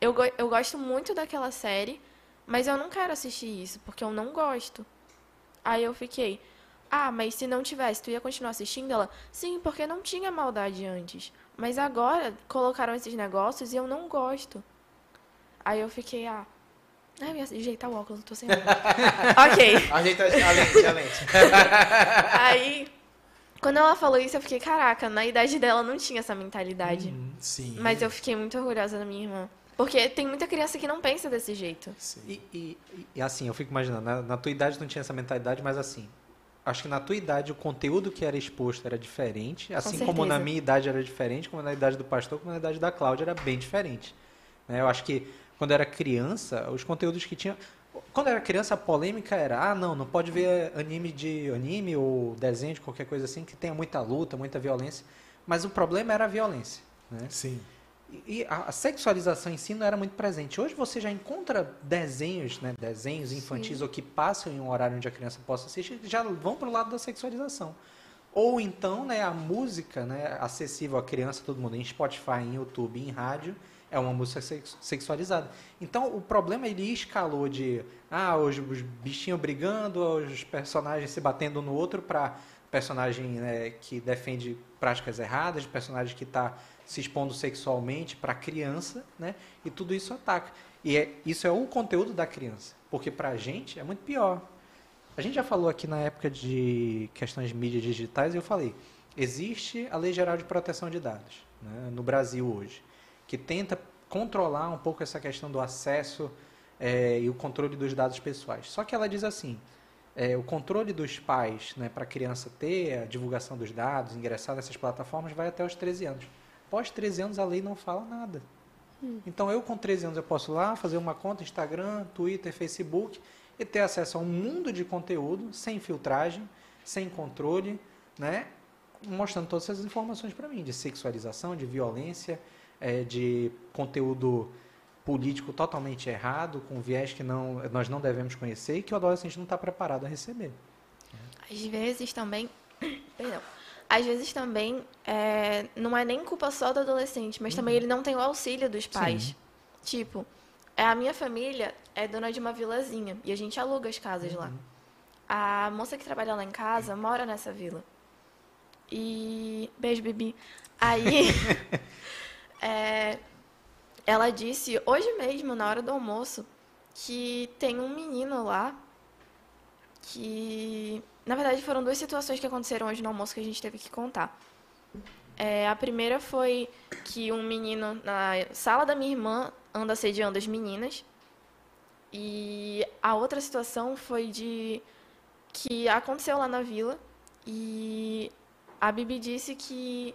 Eu, go eu gosto muito daquela série, mas eu não quero assistir isso, porque eu não gosto. Aí eu fiquei, ah, mas se não tivesse, tu ia continuar assistindo? Ela, sim, porque não tinha maldade antes. Mas agora colocaram esses negócios e eu não gosto. Aí eu fiquei, ah. Ai, me ajeitar o óculos, eu tô sem óculos. ok. Ajeita a lente, a lente. Aí quando ela falou isso, eu fiquei, caraca, na idade dela não tinha essa mentalidade. Uhum, sim. Mas eu fiquei muito orgulhosa da minha irmã. Porque tem muita criança que não pensa desse jeito. E, e, e, assim, eu fico imaginando, na, na, tua idade não tinha essa mentalidade, mas assim, acho que na tua idade o conteúdo que era exposto era diferente, assim Com como na minha idade era diferente, como na idade do pastor, como na idade da Cláudia era bem diferente. Né? Eu acho que quando era criança, os conteúdos que tinha quando era criança, a polêmica era, ah, não, não pode ver anime de anime ou desenho de qualquer coisa assim que tenha muita luta, muita violência. Mas o problema era a violência. Né? Sim. E a, sexualização em si não era muito presente. Hoje você já encontra desenhos, né, desenhos infantis Sim. ou que passam em um horário onde a criança possa assistir, já vão para o lado da sexualização. Ou então, né, a música, né, acessível à criança, todo mundo, em Spotify, em YouTube, em rádio, é uma música sexualizada. Então, o problema ele escalou de ah, os, os bichinhos brigando, os personagens se batendo no outro para personagem né, que defende práticas erradas, personagem que está se expondo sexualmente para criança, né? E tudo isso ataca. E é, isso é o conteúdo da criança, porque para a gente é muito pior. A gente já falou aqui na época de questões de mídias digitais eu falei, existe a Lei Geral de Proteção de Dados né, no Brasil hoje que tenta controlar um pouco essa questão do acesso é, e o controle dos dados pessoais. Só que ela diz assim, é, o controle dos pais né, para a criança ter a divulgação dos dados, ingressar nessas plataformas, vai até os 13 anos. Após 13 anos, a lei não fala nada. Hum. Então, eu com 13 anos, eu posso lá fazer uma conta Instagram, Twitter, Facebook e ter acesso a um mundo de conteúdo sem filtragem, sem controle, né, mostrando todas essas informações para mim, de sexualização, de violência, é, de conteúdo político totalmente errado, com viés que não, nós não devemos conhecer e que o adolescente não está preparado a receber. Às vezes também, perdão, às vezes também é, não é nem culpa só do adolescente, mas uhum. também ele não tem o auxílio dos pais. Sim. Tipo, é, a minha família é dona de uma vilazinha e a gente aluga as casas uhum. lá. A moça que trabalha lá em casa mora nessa vila. E. Beijo, Bibi. Aí. É, ela disse hoje mesmo, na hora do almoço, que tem um menino lá que. Na verdade, foram duas situações que aconteceram hoje no almoço que a gente teve que contar. É, a primeira foi que um menino na sala da minha irmã anda assediando as meninas. E a outra situação foi de que aconteceu lá na vila e a Bibi disse que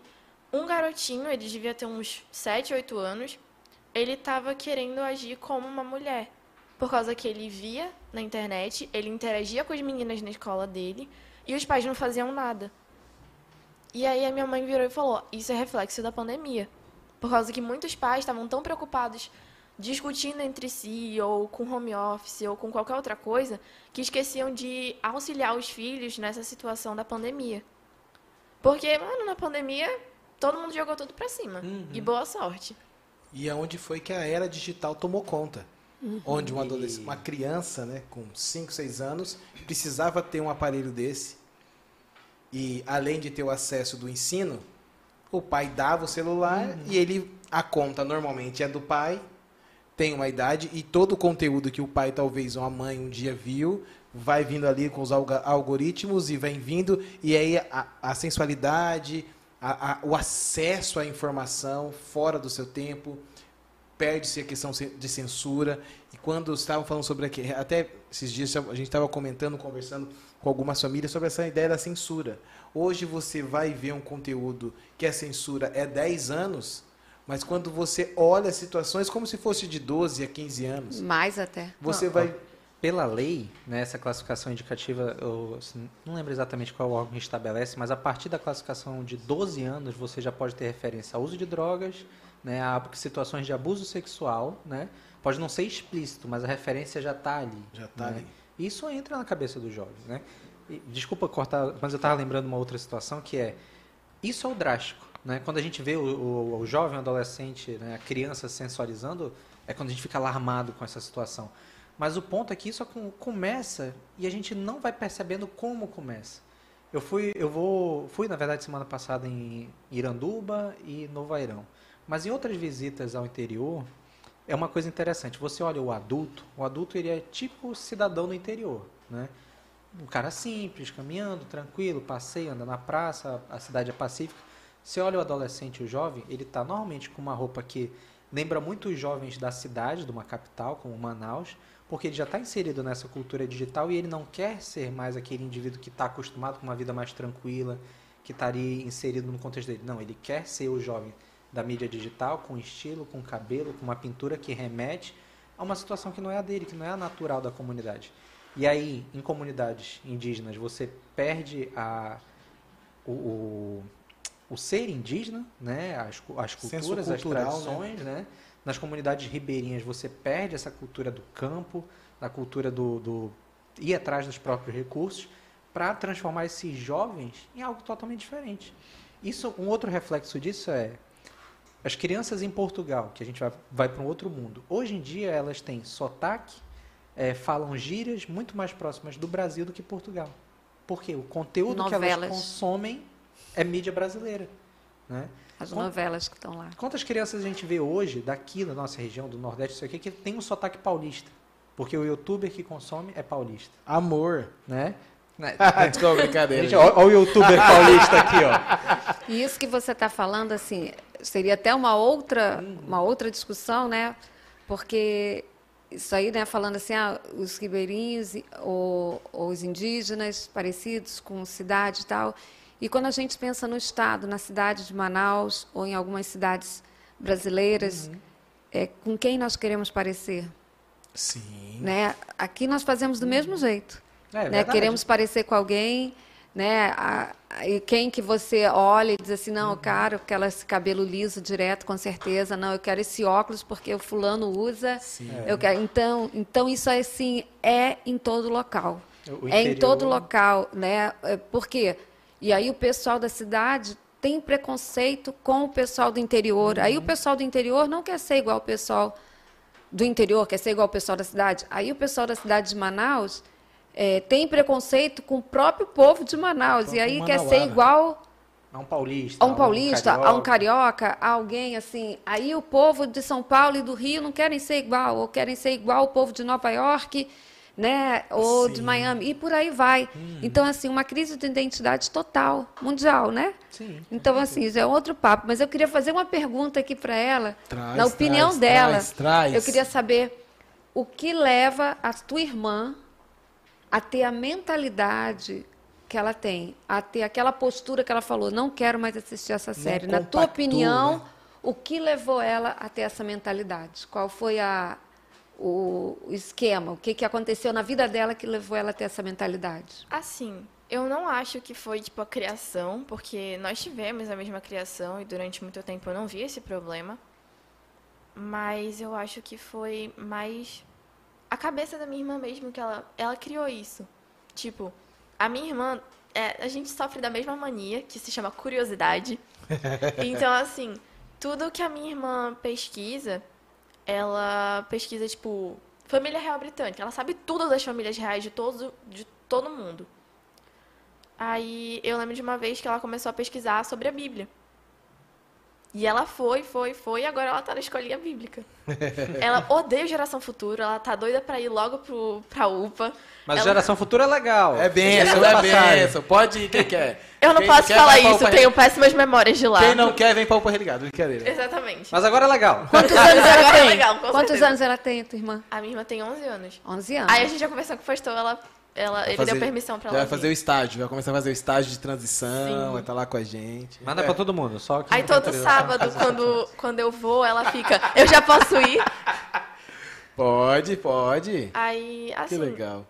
um garotinho, ele devia ter uns 7, 8 anos, ele estava querendo agir como uma mulher. Por causa que ele via na internet, ele interagia com as meninas na escola dele e os pais não faziam nada. E aí a minha mãe virou e falou: Isso é reflexo da pandemia. Por causa que muitos pais estavam tão preocupados discutindo entre si, ou com home office, ou com qualquer outra coisa, que esqueciam de auxiliar os filhos nessa situação da pandemia. Porque, mano, na pandemia, todo mundo jogou tudo pra cima. Uhum. E boa sorte. E aonde foi que a era digital tomou conta. Onde um adolescente, uma criança, né, com 5, 6 anos, precisava ter um aparelho desse. E além de ter o acesso do ensino, o pai dava o celular e ele a conta normalmente é do pai, tem uma idade e todo o conteúdo que o pai talvez ou a mãe um dia viu vai vindo ali com os algoritmos e vem vindo e aí a, a sensualidade, a- a- o acesso à informação fora do seu tempo perde-se a questão de censura e quando estavam falando sobre aqui, até esses dias a gente estava comentando, conversando com algumas famílias sobre essa ideia da censura. Hoje você vai ver um conteúdo que a censura é 10 anos, mas quando você olha situações como se fosse de 12 a 15 anos, Mais até. você Não, vai Pela lei, né, essa classificação indicativa, eu assim, não lembro exatamente qual órgão que estabelece, mas a partir da classificação de 12 anos você já pode ter referência ao uso de drogas, né, a situações de abuso sexual, né, pode não ser explícito, mas a referência já está ali. já está né? ali. Isso entra na cabeça do jovem, né? E, desculpa cortar, mas eu estava lembrando uma outra situação que é isso é o drástico, né? Quando a gente vê o, o, o jovem, o adolescente, né, a criança sensualizando, é quando a gente fica alarmado com essa situação. Mas o ponto é que isso com- começa e a gente não vai percebendo como começa. Eu fui, eu vou, fui na verdade semana passada em Iranduba e Novo Airão. Mas em outras visitas ao interior, é uma coisa interessante. Você olha o adulto, o adulto ele é tipo cidadão do interior, né? Um cara simples, caminhando, tranquilo, passeia, anda na praça, a cidade é pacífica. Você olha o adolescente o jovem, ele está normalmente com uma roupa que lembra muito os jovens da cidade, de uma capital, como Manaus, porque ele já está inserido nessa cultura digital e ele não quer ser mais aquele indivíduo que está acostumado com uma vida mais tranquila, que estaria inserido no contexto dele. Não, ele quer ser o jovem da mídia digital, com estilo, com cabelo, com uma pintura que remete a uma situação que não é a dele, que não é a natural da comunidade. E aí, em comunidades indígenas, você perde a, o, o, o ser indígena, né? as, as culturas, as cultural, tradições. Né? Nas comunidades ribeirinhas, você perde essa cultura do campo, da cultura do, do ir atrás dos próprios recursos, para transformar esses jovens em algo totalmente diferente. Isso, um outro reflexo disso é as crianças em Portugal, que a gente vai, vai para um outro mundo. Hoje em dia elas têm sotaque, eh, falam gírias muito mais próximas do Brasil do que Portugal. Porque o conteúdo que elas Novelas. consomem é mídia brasileira. Né? As Quant- novelas que estão lá. Quantas crianças a gente vê hoje, daqui da nossa região, do Nordeste, isso aqui, que tem um sotaque paulista? Porque o youtuber que consome é paulista. Amor. Né? Né? Desculpa, brincadeira. Gente, olha o youtuber paulista aqui, ó. E isso que você está falando, assim, seria até uma outra, uma outra discussão, né? Porque isso aí, né, falando assim, ah, os ribeirinhos ou, ou os indígenas parecidos com cidade e tal. E quando a gente pensa no estado, na cidade de Manaus ou em algumas cidades brasileiras, é, com quem nós queremos parecer? Sim. Né? Aqui nós fazemos do mesmo jeito É, né? Queremos parecer com alguém, né? A- a- e quem que você olha e diz assim, não, eu quero esse cabelo liso direto, com certeza, não, eu quero esse óculos porque o fulano usa. Sim. Eu quero, então, então isso é assim, é em todo local. O é em interior- todo local, né? É, Por quê? E aí o pessoal da cidade tem preconceito com o pessoal do interior. Aí o pessoal do interior não quer ser igual ao pessoal do interior, quer ser igual ao pessoal da cidade. Aí o pessoal da cidade de Manaus eh, tem preconceito com o próprio povo de Manaus. e Próprio aí quer ser igual A um paulista. a um paulista, a um carioca, a alguém assim. Aí o povo de São Paulo e do Rio não querem ser igual, ou querem ser igual o povo de Nova York, né, ou de Sim. Miami, e por aí vai. Então, assim, uma crise de identidade total, mundial, né? Sim. Então, assim, isso é outro papo. Mas eu queria fazer uma pergunta aqui para ela, Traz, na opinião traz, dela. traz, traz. Eu queria saber o que leva a tua irmã a ter a mentalidade que ela tem, a ter aquela postura que ela falou, não quero mais assistir essa série. Na tua opinião, né? o que levou ela a ter essa mentalidade? Qual foi a, o, o esquema? O que, que aconteceu na vida dela que levou ela a ter essa mentalidade? Assim, eu não acho que foi tipo a criação, porque nós tivemos a mesma criação e durante muito tempo eu não vi esse problema. Mas eu acho que foi mais a cabeça da minha irmã mesmo que ela, ela criou isso. Tipo, a minha irmã, é, a gente sofre da mesma mania, que se chama curiosidade. Então, assim, tudo que a minha irmã pesquisa, ela pesquisa, tipo, família real britânica. Ela sabe tudo das famílias reais de todo, de todo mundo. Aí eu lembro de uma vez que ela começou a pesquisar sobre a Bíblia. E ela foi, foi, foi, e agora ela tá na escolinha bíblica. ela odeia o Geração Futura, ela tá doida pra ir logo pro, pra UPA. Mas Ela- geração futura é legal. É benção, é benção. Pode ir, quem quer. Eu não Quem posso quer, falar isso, UPA tenho péssimas memórias de lá. Quem não quer, vem pra UPA Religado. Brincadeira. Exatamente. Mas agora é legal. Quantos anos ela Agora é tem? legal, com Quantos certeza. anos ela tem, tua irmã? A minha irmã tem 11 anos. 11 anos. Aí a gente já conversou com o pastor, ela, ela, ele Fazer- deu permissão pra já ela vai fazer o estágio, vai começar a fazer o estágio de transição, Sim. vai estar lá com a gente. Manda pra todo mundo, só que Aí todo sábado, quando, quando eu vou, ela fica, eu já posso ir? Pode, pode. Aí, Que assim, legal.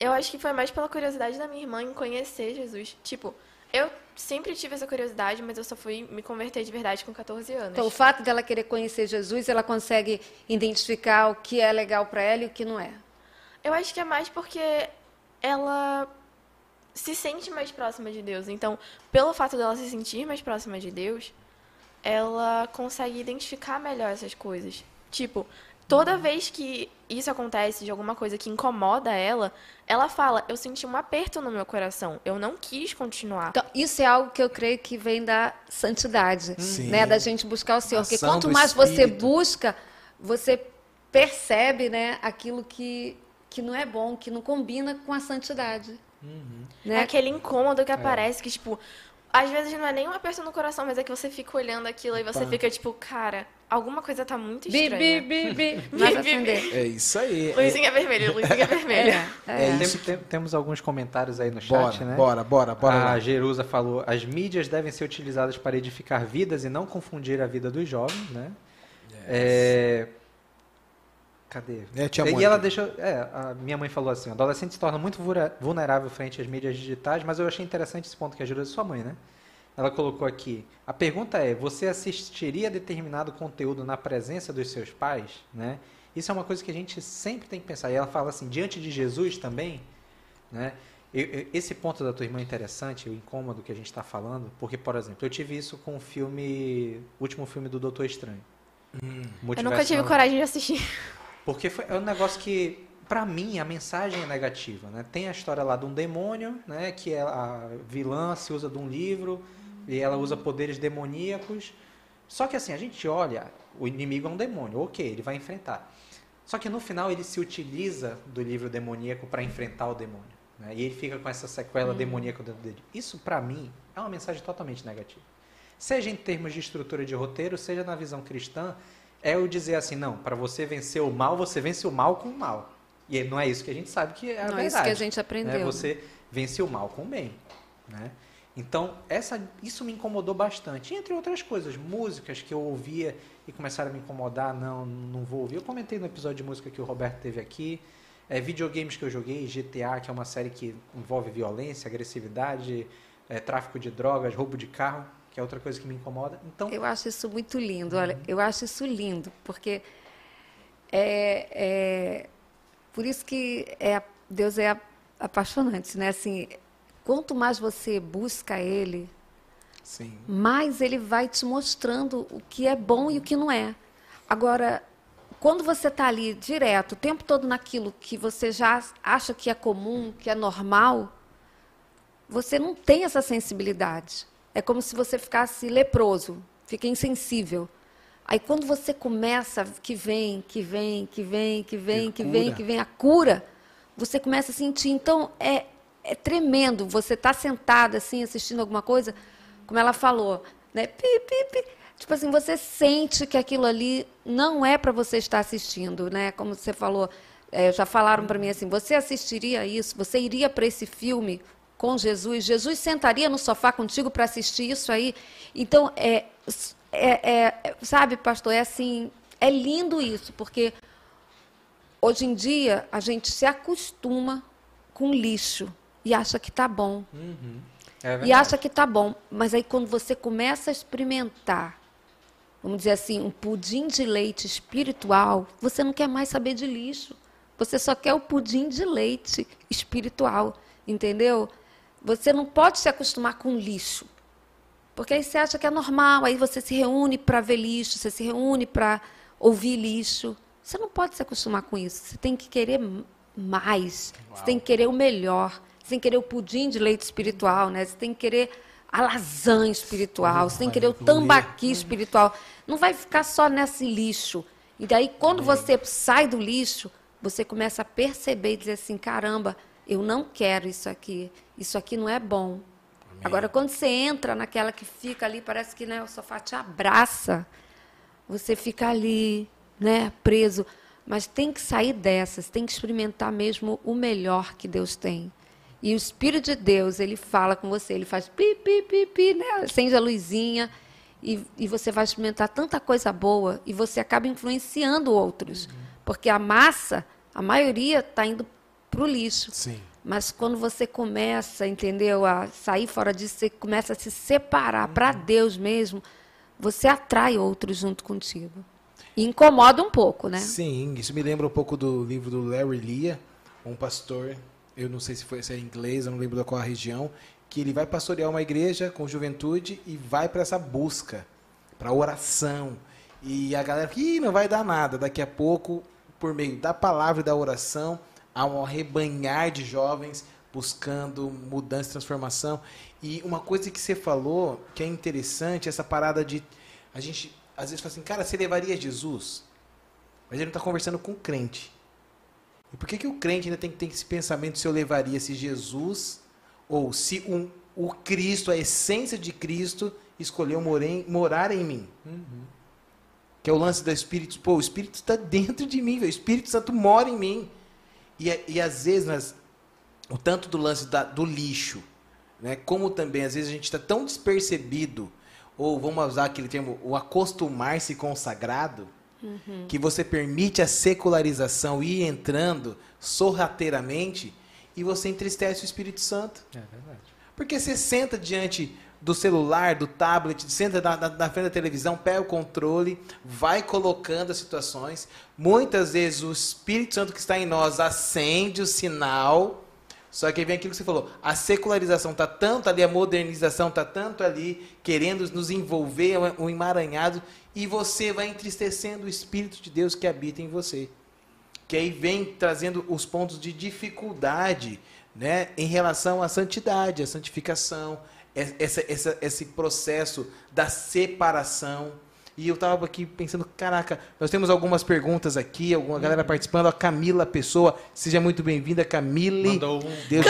eu acho que foi mais pela curiosidade da minha irmã em conhecer Jesus. Tipo, eu sempre tive essa curiosidade, mas eu só fui me converter de verdade com 14 anos. Então, o fato dela querer conhecer Jesus, ela consegue identificar o que é legal para ela e o que não é. Eu acho que é mais porque ela se sente mais próxima de Deus. Então, pelo fato dela se sentir mais próxima de Deus, ela consegue identificar melhor essas coisas. Tipo, toda vez que isso acontece de alguma coisa que incomoda ela, ela fala: Eu senti um aperto no meu coração. Eu não quis continuar. Então, isso é algo que eu creio que vem da santidade, Sim. né? Da gente buscar o Senhor. Porque quanto mais você busca, você percebe, né, aquilo que, que não é bom, que não combina com a santidade. É Né? aquele incômodo que aparece, que, tipo, às vezes não é nem um aperto no coração, mas é que você fica olhando aquilo e você fica, tipo, cara, alguma coisa tá muito estranha. bi, bi, bi. Bi, bi, acender. É isso aí. É, Luzinha vermelha, luzinha vermelha. É, É Tem- isso tem- temos alguns comentários aí no chat, bora, né? bora, bora, bora. a. Jerusa falou: as mídias devem ser utilizadas para edificar vidas e não confundir a vida dos jovens, né? É, Cadê? É, tia e Mônica. ela deixou. É, a minha mãe falou assim: o adolescente se torna muito vulnerável frente às mídias digitais, mas eu achei interessante esse ponto que a Jerusa, sua mãe, né? Ela colocou aqui: a pergunta é: você assistiria determinado conteúdo na presença dos seus pais, né? Isso é uma coisa que a gente sempre tem que pensar. E ela fala assim: diante de Jesus também, né? Eu- eu- esse ponto da tua irmã é interessante, o incômodo que a gente está falando, porque, por exemplo, eu tive isso com o filme, o último filme do Doutor Estranho. Eu nunca tive coragem de assistir. Porque foi, é um negócio que, pra mim, a mensagem é negativa, né? Tem a história lá de um demônio, né? Que é a vilã se usa de um livro e ela usa poderes demoníacos. Só que assim, a gente olha, o inimigo é um demônio, ok, ele vai enfrentar. Só que no final ele se utiliza do livro demoníaco para enfrentar o demônio. Né? E ele fica com essa sequela demoníaca dentro dele. Isso, pra mim, é uma mensagem totalmente negativa. Seja em termos de estrutura de roteiro, seja na visão cristã, é o dizer assim, não, para você vencer o mal, você vence o mal com o mal. E não é isso que a gente sabe que é a Não é verdade. isso que a gente né? aprendeu. Você vence o mal com o bem. Né? Então, essa, isso me incomodou bastante. Entre outras coisas, músicas que eu ouvia e começaram a me incomodar, não, não vou ouvir. Eu comentei no episódio de música que o Roberto teve aqui. É, videogames que eu joguei, GTA, que é uma série que envolve violência, agressividade, é, tráfico de drogas, roubo de carro, que é outra coisa que me incomoda. Então, Eu acho isso muito lindo, olha, eu acho isso lindo, porque é, é por isso que é, Deus é apaixonante, né? Assim, quanto mais você busca Ele, Sim. mais Ele vai te mostrando o que é bom e o que não é. Agora, quando você está ali direto, o tempo todo naquilo que você já acha que é comum, que é normal, você não tem essa sensibilidade. É como se você ficasse leproso, fica insensível. Aí quando você começa, que vem, que vem, que vem, que vem, que cura. vem, que vem a cura, você começa a sentir. Então é, é tremendo. Você está sentado assim, assistindo alguma coisa, como ela falou, né? Pi, pi, pi. Tipo assim, você sente que aquilo ali não é para você estar assistindo, né? Como você falou, é, já falaram para mim assim, você assistiria isso? Você iria para esse filme com Jesus? Jesus sentaria no sofá contigo para assistir isso aí? Então, é, é, é, sabe, pastor, é assim, é lindo isso, porque hoje em dia a gente se acostuma com lixo e acha que tá bom. Uhum. É e acha que tá bom. Mas aí quando você começa a experimentar, vamos dizer assim, um pudim de leite espiritual, você não quer mais saber de lixo. Você só quer o pudim de leite espiritual, entendeu? Você não pode se acostumar com lixo. Porque aí você acha que é normal, aí você se reúne para ver lixo, você se reúne para ouvir lixo. Você não pode se acostumar com isso. Você tem que querer mais. Você tem que querer o melhor. Você tem que querer o pudim de leite espiritual, né? Você tem que querer a lasanha espiritual. Você tem que querer o tambaqui espiritual. Não vai ficar só nesse lixo. E daí, quando você sai do lixo, você começa a perceber e dizer assim: caramba, eu não quero isso aqui. Isso aqui não é bom. Agora, quando você entra naquela que fica ali, parece que né, o sofá te abraça, você fica ali, né, preso. Mas tem que sair dessas, tem que experimentar mesmo o melhor que Deus tem. E o Espírito de Deus, ele fala com você, ele faz pi, pi, pi, pi, né? acende a luzinha, e, e você vai experimentar tanta coisa boa, e você acaba influenciando outros. Porque a massa, a maioria está indo para o lixo. Sim. Mas quando você começa, entendeu, a sair fora disso, você começa a se separar para Deus mesmo, você atrai outros junto contigo. E incomoda um pouco, né? Sim, isso me lembra um pouco do livro do Larry Lia, um pastor, eu não sei se foi se é inglês, eu não lembro da qual região, que ele vai pastorear uma igreja com juventude e vai para essa busca, para oração. E a galera, Ih, não vai dar nada. Daqui a pouco, por meio da palavra e da oração, há um arrebanhar de jovens buscando mudança e transformação. E uma coisa que você falou que é interessante, essa parada de a gente às vezes fala assim, cara, você levaria Jesus? Mas ele não está conversando com o crente. E por que, que o crente ainda tem que ter esse pensamento se eu levaria se Jesus ou se um, o Cristo, a essência de Cristo, escolheu morem- morar em mim? Que é o lance do Espírito. Pô, o Espírito está dentro de mim, velho. o Espírito Santo mora em mim. E, e às vezes, nós, o tanto do lance da- do lixo, né? como também às vezes a gente está tão despercebido, ou vamos usar aquele termo, o acostumar-se com o sagrado, que você permite a secularização ir entrando sorrateiramente e você entristece o Espírito Santo. É verdade. Porque você senta diante do celular, do tablet, senta na, na- na frente da televisão, pega o controle, vai colocando as situações. Muitas vezes o Espírito Santo que está em nós acende o sinal. Só que vem aquilo que você falou, a secularização está tanto ali, a modernização está tanto ali, querendo nos envolver, o emaranhado, e você vai entristecendo o Espírito de Deus que habita em você que aí vem trazendo os pontos de dificuldade né, em relação à santidade, à santificação, essa, essa, esse processo da separação. E eu estava aqui pensando, caraca, nós temos algumas perguntas aqui, alguma galera participando. A Camila Pessoa, seja muito bem-vinda, Camille. Mandou um, Deus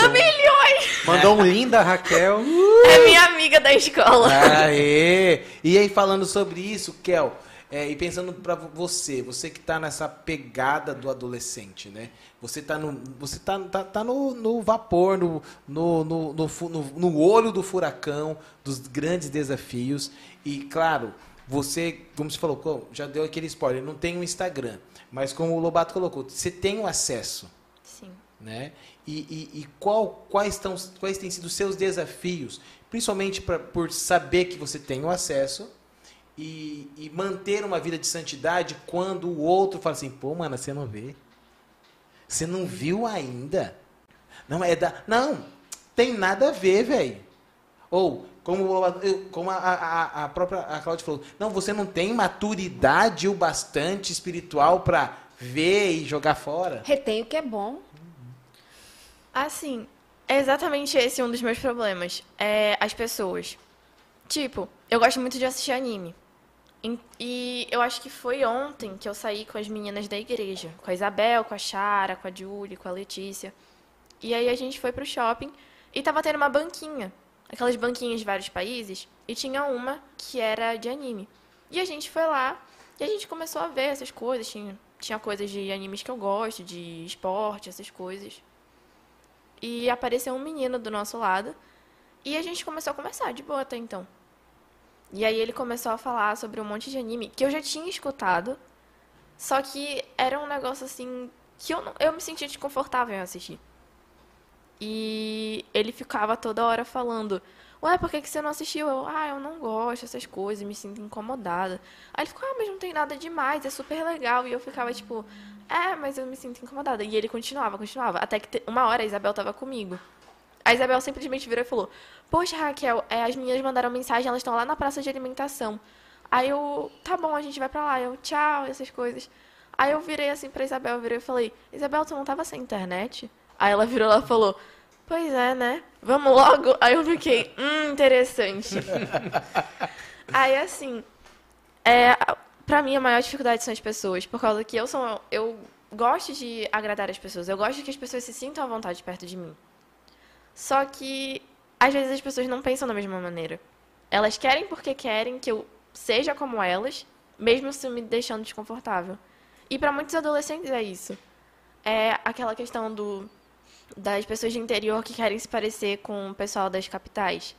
mandou um linda Raquel. É minha amiga da escola. Aê! E aí, falando sobre isso, Kel, é, e pensando para você, você que está nessa pegada do adolescente, né? Você está no, você tá, tá, tá no, no vapor, no, no, no, no, no- olho do furacão, dos grandes desafios. E, claro, você, como você falou, já deu aquele spoiler, não tem um Instagram. Mas como o Lobato colocou, você tem o acesso Sim. né? E, e, e qual, quais, estão, quais têm sido os seus desafios, principalmente pra, por saber que você tem o acesso e, e manter uma vida de santidade quando o outro fala assim, pô, mano, você não vê? Você não viu ainda? Não é da, não, tem nada a ver, velho. Ou como, eu- como a, a, a própria a Cláudia falou, não, você não tem maturidade o bastante espiritual para ver e jogar fora. Retém o que é bom. Assim, é exatamente esse um dos meus problemas. É as pessoas. Tipo, eu gosto muito de assistir anime. E eu acho que foi ontem que eu saí com as meninas da igreja. Com a Isabel, com a Chara, com a Julie, com a Letícia. E aí a gente foi pro shopping e tava tendo uma banquinha. aquelas banquinhas de vários países, e tinha uma que era de anime. E a gente foi lá e a gente começou a ver essas coisas. Tinha, tinha coisas de animes que eu gosto, de esporte, essas coisas. E apareceu um menino do nosso lado. E a gente começou a conversar de boa até então. E aí ele começou a falar sobre um monte de anime que eu já tinha escutado. Só que era um negócio assim que eu, não- eu me sentia desconfortável em assistir. E ele ficava toda hora falando: Ué, por que, que você não assistiu? Eu, ah, eu não gosto dessas coisas, me sinto incomodada. Aí ele ficou: Ah, mas não tem nada demais, é super legal. E eu ficava tipo: É, mas eu me sinto incomodada. E ele continuava, continuava. Até que uma hora a Isabel tava comigo. A Isabel simplesmente virou e falou: Poxa, Raquel, é, as meninas mandaram mensagem, elas estão lá na praça de alimentação. Aí eu, tá bom, a gente vai pra lá. Eu, tchau, essas coisas. Aí eu virei assim pra Isabel, eu virei e falei: Isabel, tu não tava sem internet? Aí ela virou lá e falou: Pois é, né? Vamos logo. Aí eu fiquei: Hum, interessante. Aí assim, é, pra mim a maior dificuldade são as pessoas, por causa que eu sou. Eu gosto de agradar as pessoas, eu gosto que as pessoas se sintam à vontade perto de mim. Só que às vezes as pessoas não pensam da mesma maneira. Elas querem porque querem que eu seja como elas, mesmo se me deixando desconfortável. E para muitos adolescentes é isso. É aquela questão do das pessoas de interior que querem se parecer com o pessoal das capitais.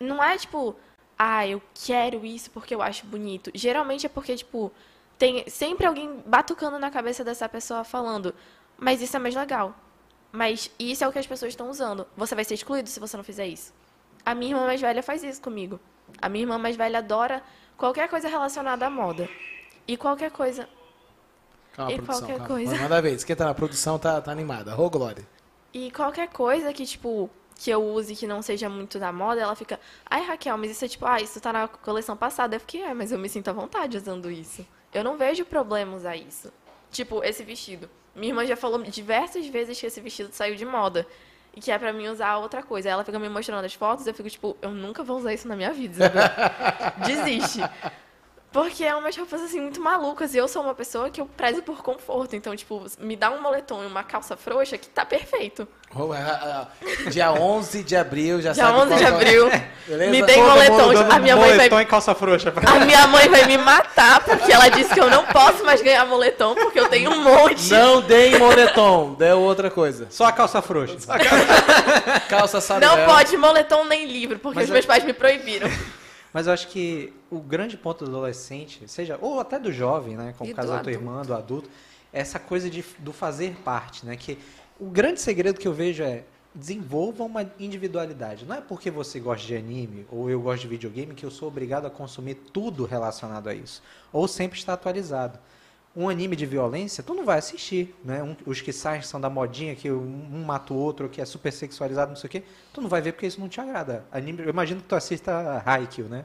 Não é tipo, ah, eu quero isso porque eu acho bonito. Geralmente é porque, tipo, tem sempre alguém batucando na cabeça dessa pessoa falando, mas isso é mais legal. Mas isso é o que as pessoas estão usando. Você vai ser excluído se você não fizer isso. A minha irmã mais velha faz isso comigo. A minha irmã mais velha adora qualquer coisa relacionada à moda. E qualquer coisa. Calma, E produção, qualquer calma. coisa. Manda vez. Quem tá na produção tá, tá animada. Ô, Glória. E qualquer coisa que, tipo, que eu use que não seja muito da moda, ela fica, ai Raquel, mas isso é tipo, ah, isso tá na coleção passada. Eu fiquei, é, mas eu me sinto à vontade usando isso. Eu não vejo problema usar isso. Tipo, esse vestido. Minha irmã já falou diversas vezes que esse vestido saiu de moda. E que é pra mim usar outra coisa. Ela fica me mostrando as fotos eu fico, tipo, eu nunca vou usar isso na minha vida. Isabel. Desiste. Porque é umas roupas assim muito malucas. E eu sou uma pessoa que eu prezo por conforto. Então, tipo, me dá um moletom e uma calça frouxa que tá perfeito. É, Dia 11 de abril, já Dia sabe 11 qual de é. abril. Beleza? Me dei Todo moletom. mundo A minha mãe vai moletom e calça frouxa. pra- A minha mãe vai me matar porque ela disse que eu não posso mais ganhar moletom porque eu tenho um monte. Não deem moletom, deu outra coisa. Só a calça frouxa. Calça sabe Não pode moletom nem livro, porque Mas os eu- meus pais me proibiram. Mas eu acho que o grande ponto do adolescente, seja, ou até do jovem, né, como o caso da tua adulto. irmã, do adulto, é essa coisa de, do fazer parte, né, que o grande segredo que eu vejo é desenvolva uma individualidade. Não é porque você gosta de anime ou eu gosto de videogame que eu sou obrigado a consumir tudo relacionado a isso, ou sempre estar atualizado. Um anime de violência, tu não vai assistir, né? Um- os que saem são da modinha, que um, mata o outro, que é super sexualizado, não sei o quê, tu não vai ver porque isso não te agrada. Anime, eu imagino que tu assista Haikyuu, né?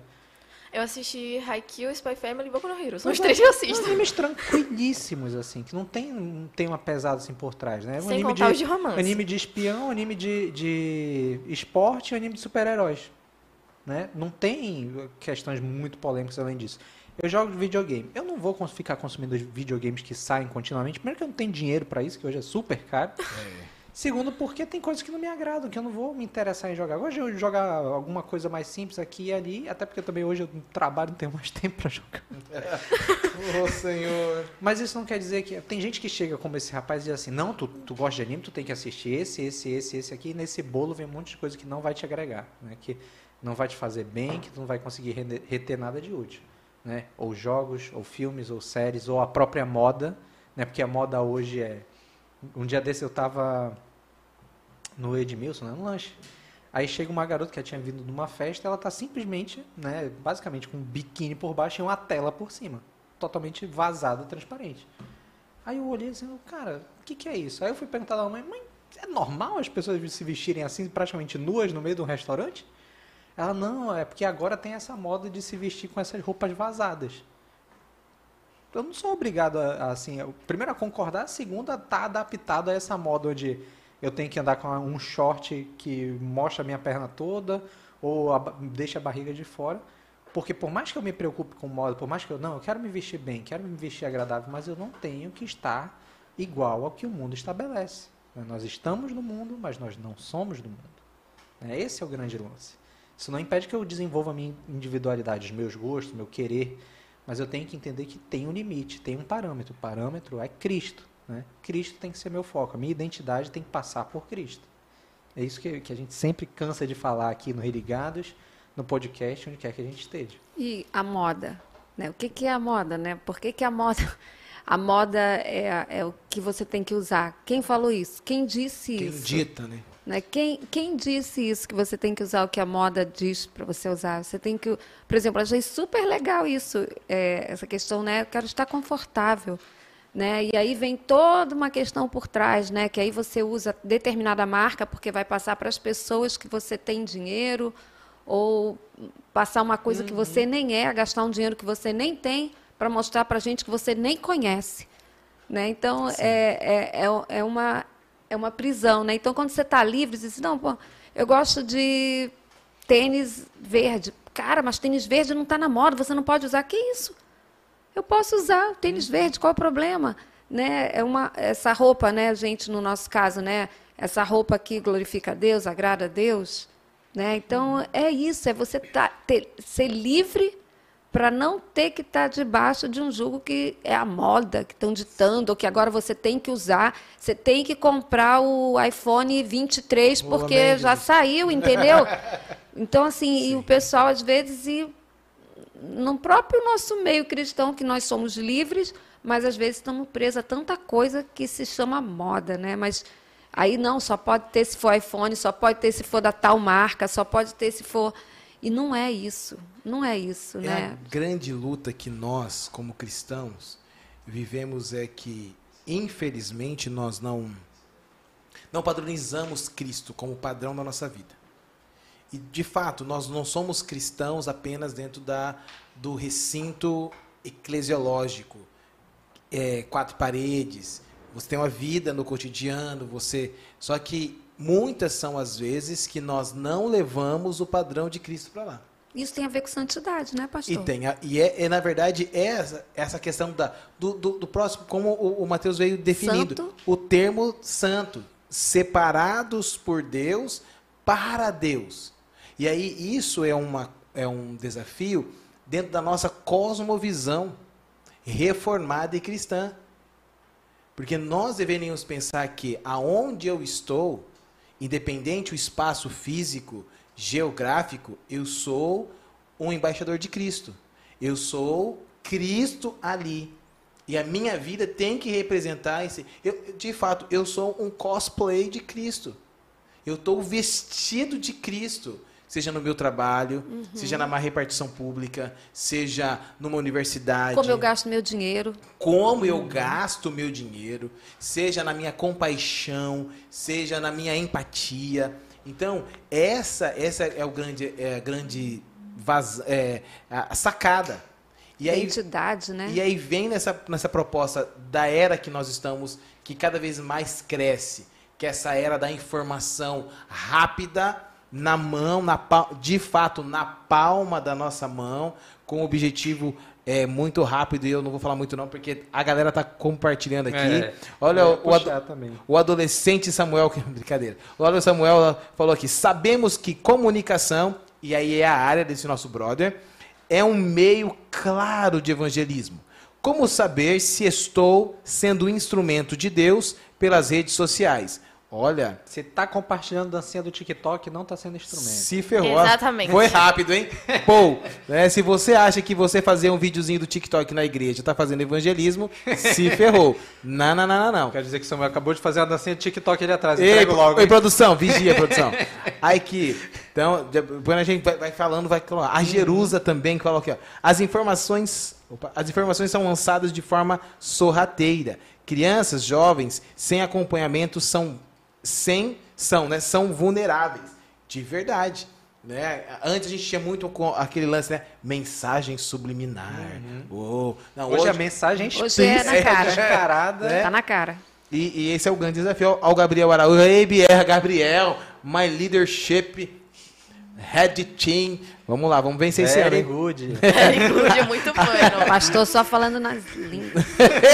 Eu assisti Haikyuu, Spy Family e Boku no Hero. São os três que eu São assisto. animes tranquilíssimos, assim, que não tem, não tem uma pesada assim por trás, né? Um Sem anime contar os de romance. Anime de espião, anime de, de esporte e anime de super-heróis. Né? Não tem questões muito polêmicas além disso. Eu jogo videogame. Eu não vou ficar consumindo videogames que saem continuamente. Primeiro que eu não tenho dinheiro pra isso, que hoje é super caro. Segundo, porque tem coisas que não me agradam, que eu não vou me interessar em jogar. Hoje eu jogar alguma coisa mais simples aqui e ali, até porque também hoje eu trabalho, não tenho mais tempo pra jogar. Ô, senhor. Mas isso não quer dizer que. Tem gente que chega como esse rapaz e diz assim: não, tu, tu gosta de anime, tu tem que assistir esse, esse, esse, esse aqui. E nesse bolo vem um monte de coisa que não vai te agregar, né? Que não vai te fazer bem, que tu não vai conseguir reter nada de útil. Né? Ou jogos, ou filmes, ou séries, ou a própria moda, né? Porque a moda hoje é. Um dia desse eu tava no Edmilson, né? No lanche. Aí chega uma garota que tinha vindo de uma festa, ela tá simplesmente, né, basicamente com um biquíni por baixo e uma tela por cima. Totalmente vazada, transparente. Aí eu olhei assim, cara, o que, que é isso? Aí eu fui perguntar da mãe, mãe, é normal as pessoas se vestirem assim, praticamente nuas no meio de um restaurante? Ela, não, é porque agora tem essa moda de se vestir com essas roupas vazadas. Eu não sou obrigado a, a, assim, primeiro a concordar, a estar adaptado a essa moda onde eu tenho que andar com um short que mostra a minha perna toda ou a deixa a barriga de fora. Porque por mais que eu me preocupe com moda, por mais que eu não, eu quero me vestir bem, quero me vestir agradável, mas eu não tenho que estar igual ao que o mundo estabelece. Nós estamos no mundo, mas nós não somos do mundo. Né? Esse é o grande lance. Isso não impede que eu desenvolva a minha individualidade, os meus gostos, meu querer, mas eu tenho que entender que tem um limite, tem um parâmetro. O parâmetro é Cristo. Né? Cristo tem que ser meu foco, a minha identidade tem que passar por Cristo. É isso que, que a gente sempre cansa de falar aqui no Religados, no podcast, onde quer que a gente esteja. E a moda, né? O que, que é a moda, né? Por que, que a moda... A moda é, é o que você tem que usar. Quem falou isso? Quem disse Quem isso? dita, né? Né? Quem, quem disse isso, que você tem que usar o que a moda diz para você usar? Você tem que. Por exemplo, achei super legal isso, é, essa questão, né? Eu quero estar confortável. Né? E aí vem toda uma questão por trás, né? Que aí você usa determinada marca porque vai passar para as pessoas que você tem dinheiro, ou passar uma coisa que você nem é, gastar um dinheiro que você nem tem para mostrar para gente que você nem conhece. Né? Então, é, é, é, é uma, é uma prisão. Né? Então, quando você está livre, você diz, não, pô, eu gosto de tênis verde. Cara, mas tênis verde não está na moda, você não pode usar. Que isso? Eu posso usar tênis verde, qual o problema? Né? É uma, essa roupa, né, gente, no nosso caso, né? Essa roupa aqui glorifica a Deus, agrada a Deus. Né? Então, é isso, é você tá, ter, ser livre para não ter que estar debaixo de um jugo que é a moda, que estão ditando, ou que agora você tem que usar, você tem que comprar o iPhone 23 Boa, porque já saiu, entendeu? Então, assim, e o pessoal, às vezes, e no próprio nosso meio cristão, que nós somos livres, mas às vezes estamos presos a tanta coisa que se chama moda, né? Mas aí não, só pode ter se for iPhone, só pode ter se for da tal marca, só pode ter se for. E não é isso, não é isso, É né? a grande luta que nós, como cristãos, vivemos é que, infelizmente, nós não não padronizamos Cristo como padrão da nossa vida. E, de fato, nós não somos cristãos apenas dentro da, do recinto eclesiológico, é, quatro paredes. Você tem uma vida no cotidiano, você. Só que muitas são as vezes que nós não levamos o padrão de Cristo para lá. Isso tem a ver com santidade, né, pastor? E tem a- e é, é, na verdade é essa, essa questão da, do, do, do próximo, como o, o Mateus veio definindo, Santo. o termo santo, separados por Deus para Deus. E aí isso é, uma, é um desafio dentro da nossa cosmovisão reformada e cristã. Porque nós deveríamos pensar que aonde eu estou, independente o espaço físico, geográfico, eu sou um embaixador de Cristo. Eu sou Cristo ali. E a minha vida tem que representar esse. Eu, de fato, eu sou um cosplay de Cristo. Eu estou vestido de Cristo. Seja no meu trabalho, seja na má repartição pública, seja numa universidade Como eu gasto meu dinheiro. como eu gasto o meu dinheiro, seja na minha compaixão, seja na minha empatia. Então, essa essa é o grande é a grande vaz, é, a sacada. E aí, identidade, né? e aí vem nessa, nessa proposta da era que nós estamos, que cada vez mais cresce, que é essa era da informação rápida, na mão, na, de fato, na palma da nossa mão, com um objetivo é, muito rápido, e eu não vou falar muito não, porque a galera tá compartilhando aqui. É, Olha, o, o também. o adolescente Samuel, que brincadeira. O adolescente Samuel falou aqui: sabemos que comunicação, e aí é a área desse nosso brother, é um meio claro de evangelismo. Como saber se estou sendo um instrumento de Deus pelas redes sociais? Olha, Você está compartilhando dancinha do TikTok, não está sendo instrumento. se ferrou. Exatamente. Foi rápido, hein? Pô, né, se você acha que você fazer um videozinho do TikTok na igreja está fazendo evangelismo, se ferrou. Não, não, não, não, não. Quero dizer que o Samuel acabou de fazer a dancinha do TikTok ali atrás. Ei, Entrego logo. Ei, hein? produção, vigia, produção. Aí que. Então, depois a gente vai, falando, vai colocar. A Jerusa também que falou aqui, ó. As informações. opa, as informações são lançadas de forma sorrateira. Crianças, jovens, sem acompanhamento são. Sem, são, né? São vulneráveis. De verdade. Né? Antes a gente tinha muito com aquele lance, né? Mensagem subliminar. Oh, não, Hoje, a mensagem Hoje é na cara. descarada. É. Tá na cara. E, e esse é o grande desafio ao Gabriel Araújo. Ei, BR, Gabriel, my leadership, head team. Vamos lá, vamos vencer esse ano. Good. Very good, muito bueno. Pastor só falando nas línguas.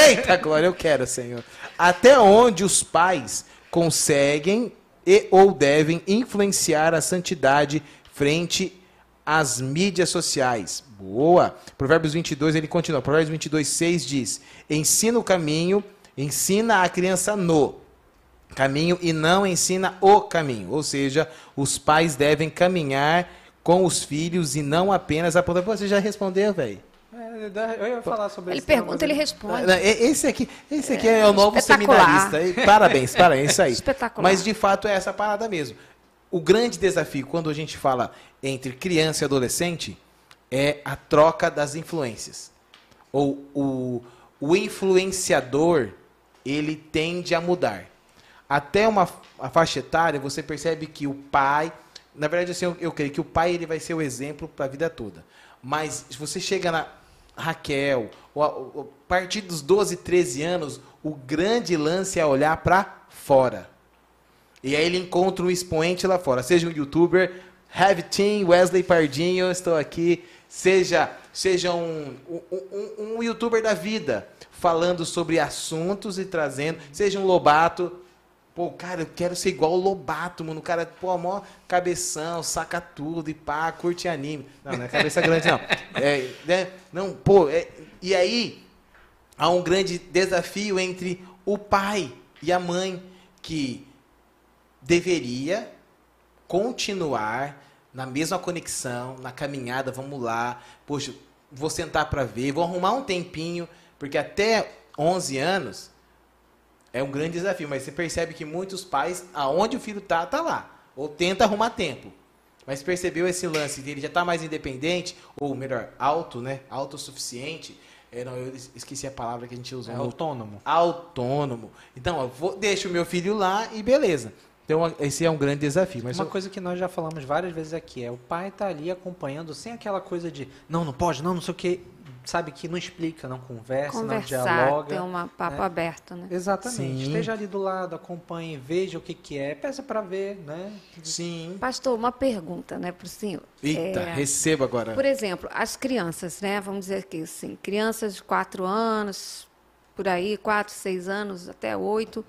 Eita, glória, eu quero, Senhor. Até onde os pais conseguem e ou devem influenciar a santidade frente às mídias sociais. Boa. Provérbios 22, ele continua. Provérbios 22, 6 diz: Ensina o caminho, ensina a criança no caminho e não ensina o caminho. Ou seja, os pais devem caminhar com os filhos e não apenas apontar. Você já respondeu, velho? É, eu ia falar sobre Ele esse tema, pergunta, ele responde. Esse aqui, esse aqui é, o novo seminarista. E Parabéns, parabéns, é isso aí. Espetacular. Mas de fato é essa parada mesmo. O grande desafio quando a gente fala entre criança e adolescente é a troca das influências. Ou o, o influenciador, ele tende a mudar. Até uma a faixa etária, você percebe que o pai, na verdade assim, eu, eu creio que o pai ele vai ser o exemplo para a vida toda. Mas se você chega na Raquel, a, ou a partir dos 12, 13 anos, o grande lance é olhar para fora. E aí ele encontra um expoente lá fora, seja um youtuber, Have Team, Wesley Pardinho, estou aqui, seja, seja um, um, um- um youtuber da vida, falando sobre assuntos e trazendo, seja um Lobato, pô, cara, eu quero ser igual o Lobato, mano, o cara, pô, mó cabeção, saca tudo e pá, curte anime. Não, não é cabeça grande não. É, né? Não, pô, é- e aí há um grande desafio entre o pai e a mãe, que deveria continuar na mesma conexão, na caminhada, vamos lá, poxa, vou sentar para ver, vou arrumar um tempinho, porque até 11 anos é um grande desafio, mas você percebe que muitos pais, aonde o filho tá, tá lá, ou tenta arrumar tempo. Mas percebeu esse lance dele já tá mais independente, ou melhor, auto, né? Autossuficiente. É, não, eu esqueci a palavra que a gente usou. É no- autônomo. autônomo. Então, eu vou, deixo o meu filho lá e beleza. Então, esse é um grande desafio. Mas Uma eu- coisa que nós já falamos várias vezes aqui é o pai tá ali acompanhando sem aquela coisa de não, não pode, não, não sei o que, sabe que não explica, não conversa, não Conversar, dialoga. ter um papo né? aberto, né? Exatamente. Sim. Esteja ali do lado, acompanhe, veja o que que é, peça para ver, né? Sim. Pastor, uma pergunta, né, para o senhor. Eita, É, receba agora. Por exemplo, as crianças, né? Vamos dizer aqui assim, crianças de 4 anos, por aí, 4, 6 anos, até 8,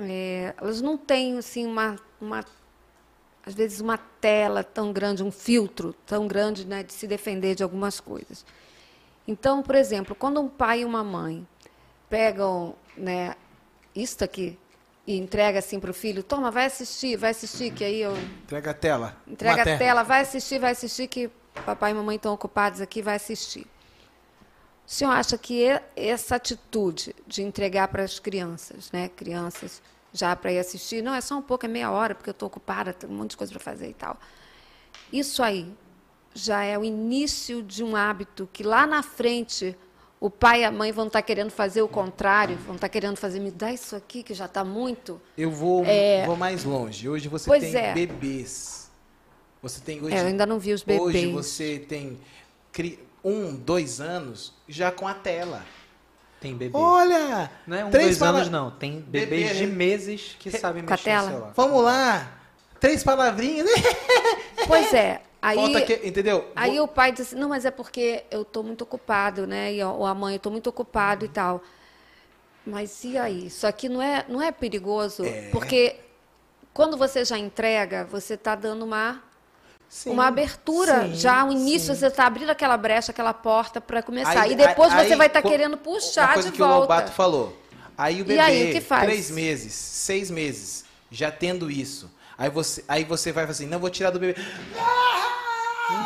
é, elas não têm, assim, uma, uma, às vezes, uma tela tão grande, um filtro tão grande né, de se defender de algumas coisas. Então, por exemplo, quando um pai e uma mãe pegam né, isso aqui e entrega assim para o filho, toma, vai assistir, vai assistir, que aí eu Entrega a tela. Entrega Uma a te- tela, vai assistir, vai assistir, que papai e mamãe estão ocupados aqui, vai assistir. O senhor acha que essa atitude de entregar para as crianças, né, crianças já para ir assistir, não é só um pouco, é meia hora, porque eu estou ocupada, tem um monte de coisa para fazer e tal. Isso aí já é o início de um hábito que lá na frente o pai e a mãe vão estar querendo fazer o contrário, vão estar querendo fazer, me dá isso aqui que já está muito. Eu vou, vou mais longe. Hoje você Pois tem é. bebês. Você tem hoje. É, eu ainda não vi os bebês. Hoje você tem cri- um, dois anos já com a tela. Tem bebê. Olha! não é um, três dois pala- anos, não. Tem bebês Bebê, de né? meses que sabem Com a mexer tela? no celular. Vamos lá! Três palavrinhas, né? Pois é. Aí, que, entendeu? Aí Vou- o pai diz assim, não, mas é porque eu estou muito ocupado, né? E ou a mãe, eu estou muito ocupado e tal. Mas e aí? Isso aqui não é, não é perigoso? Porque quando você já entrega, você está dando uma, Sim, uma abertura, sim, já o início, sim. você está abrindo aquela brecha, aquela porta para começar. Aí- e depois aí- você vai estar co- querendo puxar coisa de que o volta. Lobato falou. Aí o bebê, aí, o três meses, seis meses, já tendo isso. Aí você, aí você vai assim, não vou tirar do bebê.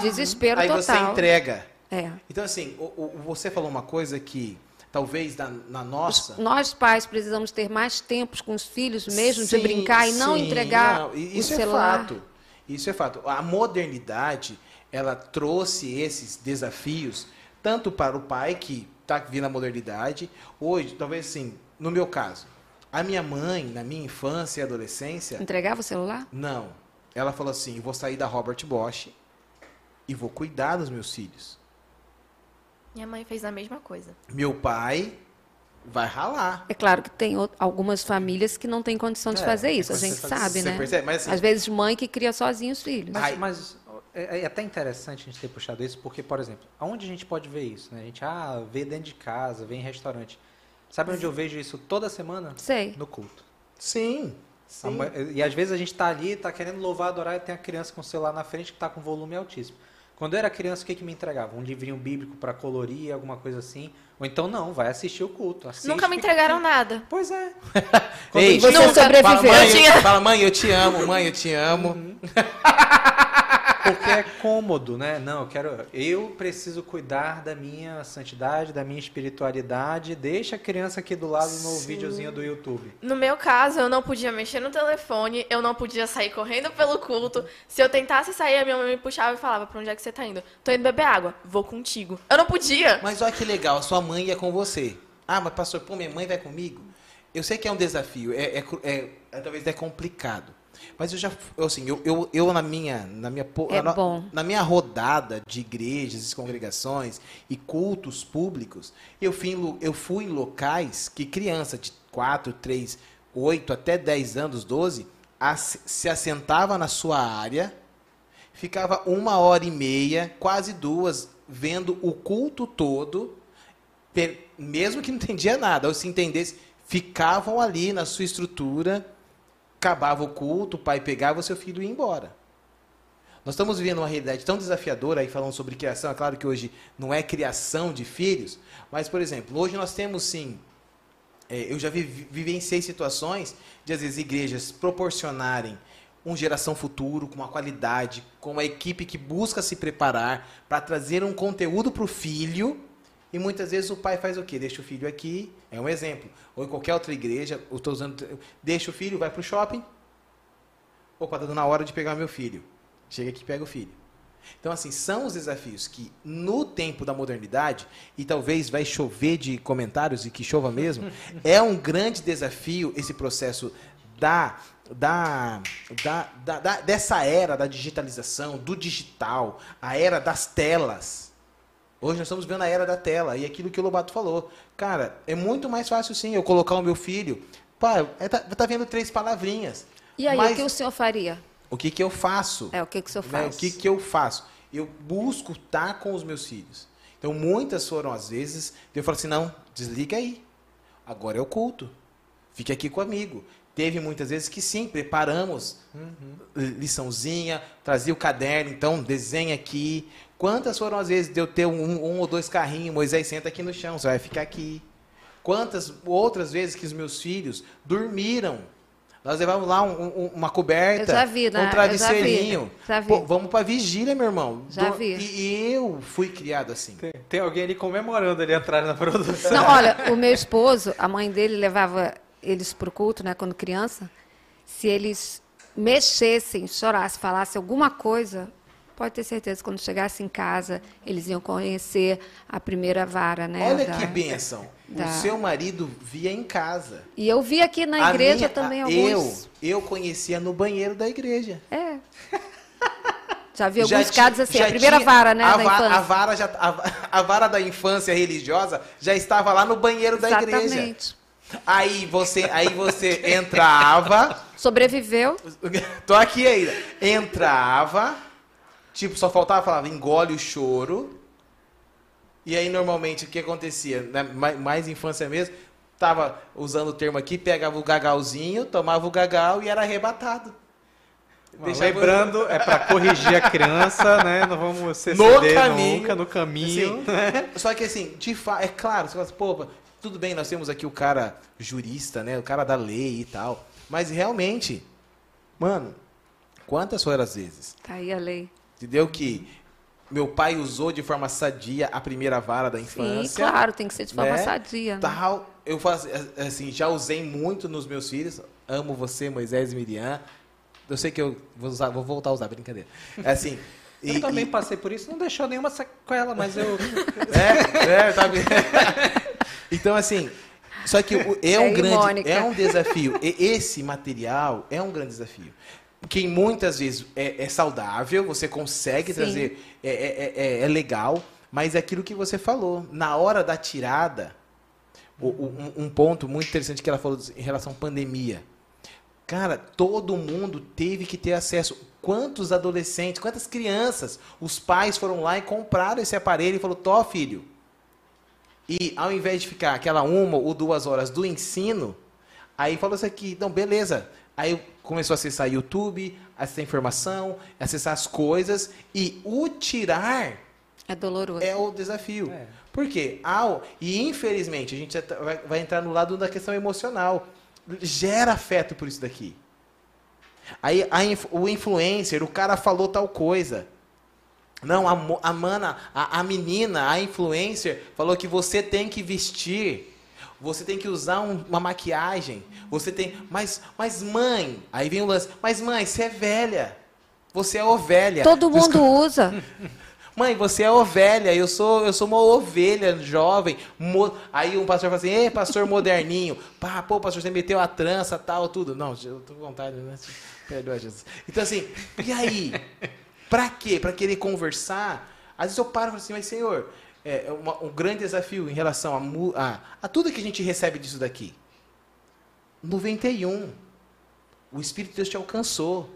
Desespero aí total. você entrega. É. Então assim, o- o- você falou uma coisa que talvez na, na nossa. Nós pais precisamos ter mais tempos com os filhos mesmo, Sim, de brincar e não sim, entregar não, e o isso é celular. fato. Isso é fato. A modernidade, ela trouxe esses desafios tanto para o pai que está vindo a modernidade, hoje, talvez assim, no meu caso, a minha mãe, na minha infância e adolescência, Entregava o celular? não. Ela falou assim: "Eu vou sair da Robert Bosch e vou cuidar dos meus filhos. Minha mãe fez a mesma coisa. Meu pai vai ralar. É claro que tem algumas famílias que não têm condição de É, fazer tem isso, a gente fazer sabe, Você né? percebe? Mas assim, Às vezes mãe que cria sozinho os filhos. Mas, mas é, é até interessante a gente ter puxado isso, porque, por exemplo, aonde a gente pode ver isso? Né? A gente ah, vê dentro de casa, vê em restaurante. Sabe onde eu vejo isso toda semana? Sei. No culto. sim. Mãe- E às vezes a gente tá ali, tá querendo louvar, adorar, e tem a criança com o celular na frente que tá com volume altíssimo. Quando eu era criança, o que, que me entregava? Um livrinho bíblico para colorir, alguma coisa assim. Ou então não, vai assistir o culto. Assiste, Nunca me fica- entregaram nada. Pois é. Ei, Você Nunca. sobreviveu. Fala mãe, Eu tinha- fala, mãe, eu te amo, mãe, eu te amo. Porque é cômodo, né? Não, eu quero. Eu preciso cuidar da minha santidade, da minha espiritualidade. Deixa a criança aqui do lado no videozinho do YouTube. No meu caso, eu não podia mexer no telefone, eu não podia sair correndo pelo culto. Se eu tentasse sair, a minha mãe me puxava e falava: Pra onde é que você tá indo? Tô indo beber água. Vou contigo. Eu não podia. Mas olha que legal, a sua mãe ia com você. Ah, mas pastor, pô, minha mãe vai comigo? Eu sei que é um desafio, é, é é- é- talvez é complicado. Mas eu já, assim, eu, eu, eu na minha, na minha, É na, na minha rodada de igrejas, e congregações e cultos públicos, eu fui, em, eu fui em locais que criança de 4, 3, 8 até 10 anos, 12, ass- se assentava na sua área, ficava uma hora e meia, quase duas, vendo o culto todo, mesmo que não entendia nada, ou se entendesse, ficavam ali na sua estrutura, acabava o culto, o pai pegava o seu filho e ia embora. Nós estamos vivendo uma realidade tão desafiadora aí falando sobre criação. É claro que hoje não é criação de filhos, mas, por exemplo, hoje nós temos sim. é, eu já vivenciei situações de, às vezes, igrejas proporcionarem uma geração futuro com uma qualidade, com uma equipe que busca se preparar para trazer um conteúdo para o filho. E muitas vezes o pai faz o quê? Deixa o filho aqui, é um exemplo. Ou em qualquer outra igreja, eu estou usando. Deixa o filho, vai para o shopping. Opa, está dando a hora de pegar meu filho. Chega aqui e pega o filho. Então, assim, são os desafios que, no tempo da modernidade, e talvez vai chover de comentários, e que chova mesmo, é um grande desafio esse processo da, da, da, da- da- dessa era da digitalização, do digital, a era das telas. Hoje nós estamos vendo a era da tela, e aquilo que o Lobato falou. Cara, é muito mais fácil, sim, eu colocar o meu filho. Pá, é, tá, tá vendo três palavrinhas. E aí, Mas o que o senhor faria? o que, que eu faço? É, o que, que o senhor Né? faz? O que, que eu faço? Eu busco estar com os meus filhos. Então, muitas foram às vezes, eu falo assim, não, desliga aí. Agora é o culto. Fique aqui comigo. Teve muitas vezes que sim, preparamos liçãozinha, trazia o caderno, então desenha aqui. Quantas foram as vezes de eu ter um, um ou dois carrinhos, Moisés senta aqui no chão, você vai ficar aqui. Quantas outras vezes que os meus filhos dormiram. Nós levamos lá um- um- uma coberta, vi, né? um Eu já travesseirinho. vi, já vi. Pô, vamos pra vigília, meu irmão. Já Do- vi. E eu fui criado assim. Tem, tem alguém ali comemorando ali atrás na produção. Não, olha, o meu esposo, a mãe dele levava eles para o culto, né, quando criança. Se eles mexessem, chorassem, falassem alguma coisa, pode ter certeza que quando chegasse em casa, eles iam conhecer a primeira vara, né? Olha da- que bênção. da- O seu marido via em casa. E eu vi aqui na A igreja minha- também a- alguns. Eu, eu conhecia no banheiro da igreja. É. Já vi Já alguns ti- casos assim, já a primeira tinha- vara, né, a, da va- infância. a vara já, a, a vara da infância religiosa já estava lá no banheiro da igreja. Exatamente. Aí você, aí você entrava, Sobreviveu. tô aqui ainda, entrava, tipo, só faltava falar, engole o choro. E aí normalmente o que acontecia, né, mais, mais infância mesmo, tava usando o termo aqui, pegava o gagalzinho, tomava o gagal e era arrebatado. Deixa aí- Lembrando, é para corrigir a criança, né? Não vamos se No caminho. nunca, no caminho. Assim, Só que assim, de fato, é claro, você fala assim, pô, tudo bem, nós temos aqui o cara jurista, né? O cara da lei e tal. Mas realmente, mano, quantas foram as vezes? Tá aí a lei. Entendeu? Que meu pai usou de forma sadia a primeira vara da Sim, infância. claro, tem que ser de forma né? sadia. Né? Tal. Eu faço, assim, já usei muito nos meus filhos. Amo você, Moisés e Miriam. Eu sei que eu vou, usar, vou voltar a usar, brincadeira. É assim. Eu e- também e- passei por isso, não deixou nenhuma sequela, mas eu. É, é, tá? Então, assim, só que é um aí, grande, Mônica. é um desafio. Esse material é um grande desafio. Que muitas vezes é, é saudável, você consegue Sim. trazer, é, é, é- é legal, mas é aquilo que você falou, na hora da tirada, o- o- um, um ponto muito interessante que ela falou em relação à pandemia. Cara, todo mundo teve que ter acesso. Quantos adolescentes, quantas crianças, os pais foram lá e compraram esse aparelho e falou: Tó, filho. E ao invés de ficar aquela uma ou duas horas do ensino, aí falou isso aqui: não, beleza, Aí começou a acessar YouTube, acessar informação, acessar as coisas e o tirar É doloroso. é o desafio. É. Por quê? Ao, e infelizmente, a gente tá- vai, vai entrar no lado da questão emocional. Gera afeto por isso daqui. Aí a o influencer, o cara falou tal coisa. Não, a, a mana, a, a menina, a influencer, falou que você tem que vestir, você tem que usar um- uma maquiagem, você tem. Mas, mas mãe, aí vem o lance, mas mãe, você é velha. Você é ovelha. Todo Desculpa. mundo usa. Mãe, você é ovelha, eu sou, eu sou uma ovelha jovem. mo- Aí um pastor fala assim, ei, pastor moderninho. Pá, pô, pastor, você meteu a trança, tal, tudo. Não, eu tô com vontade, né? Perdoa, Jesus. Então assim, e aí? Pra quê? Pra querer conversar? Às vezes eu paro e falo assim, mas senhor, é é uma- um grande desafio em relação a, a, a tudo que a gente recebe disso daqui. 91. O Espírito de Deus te alcançou.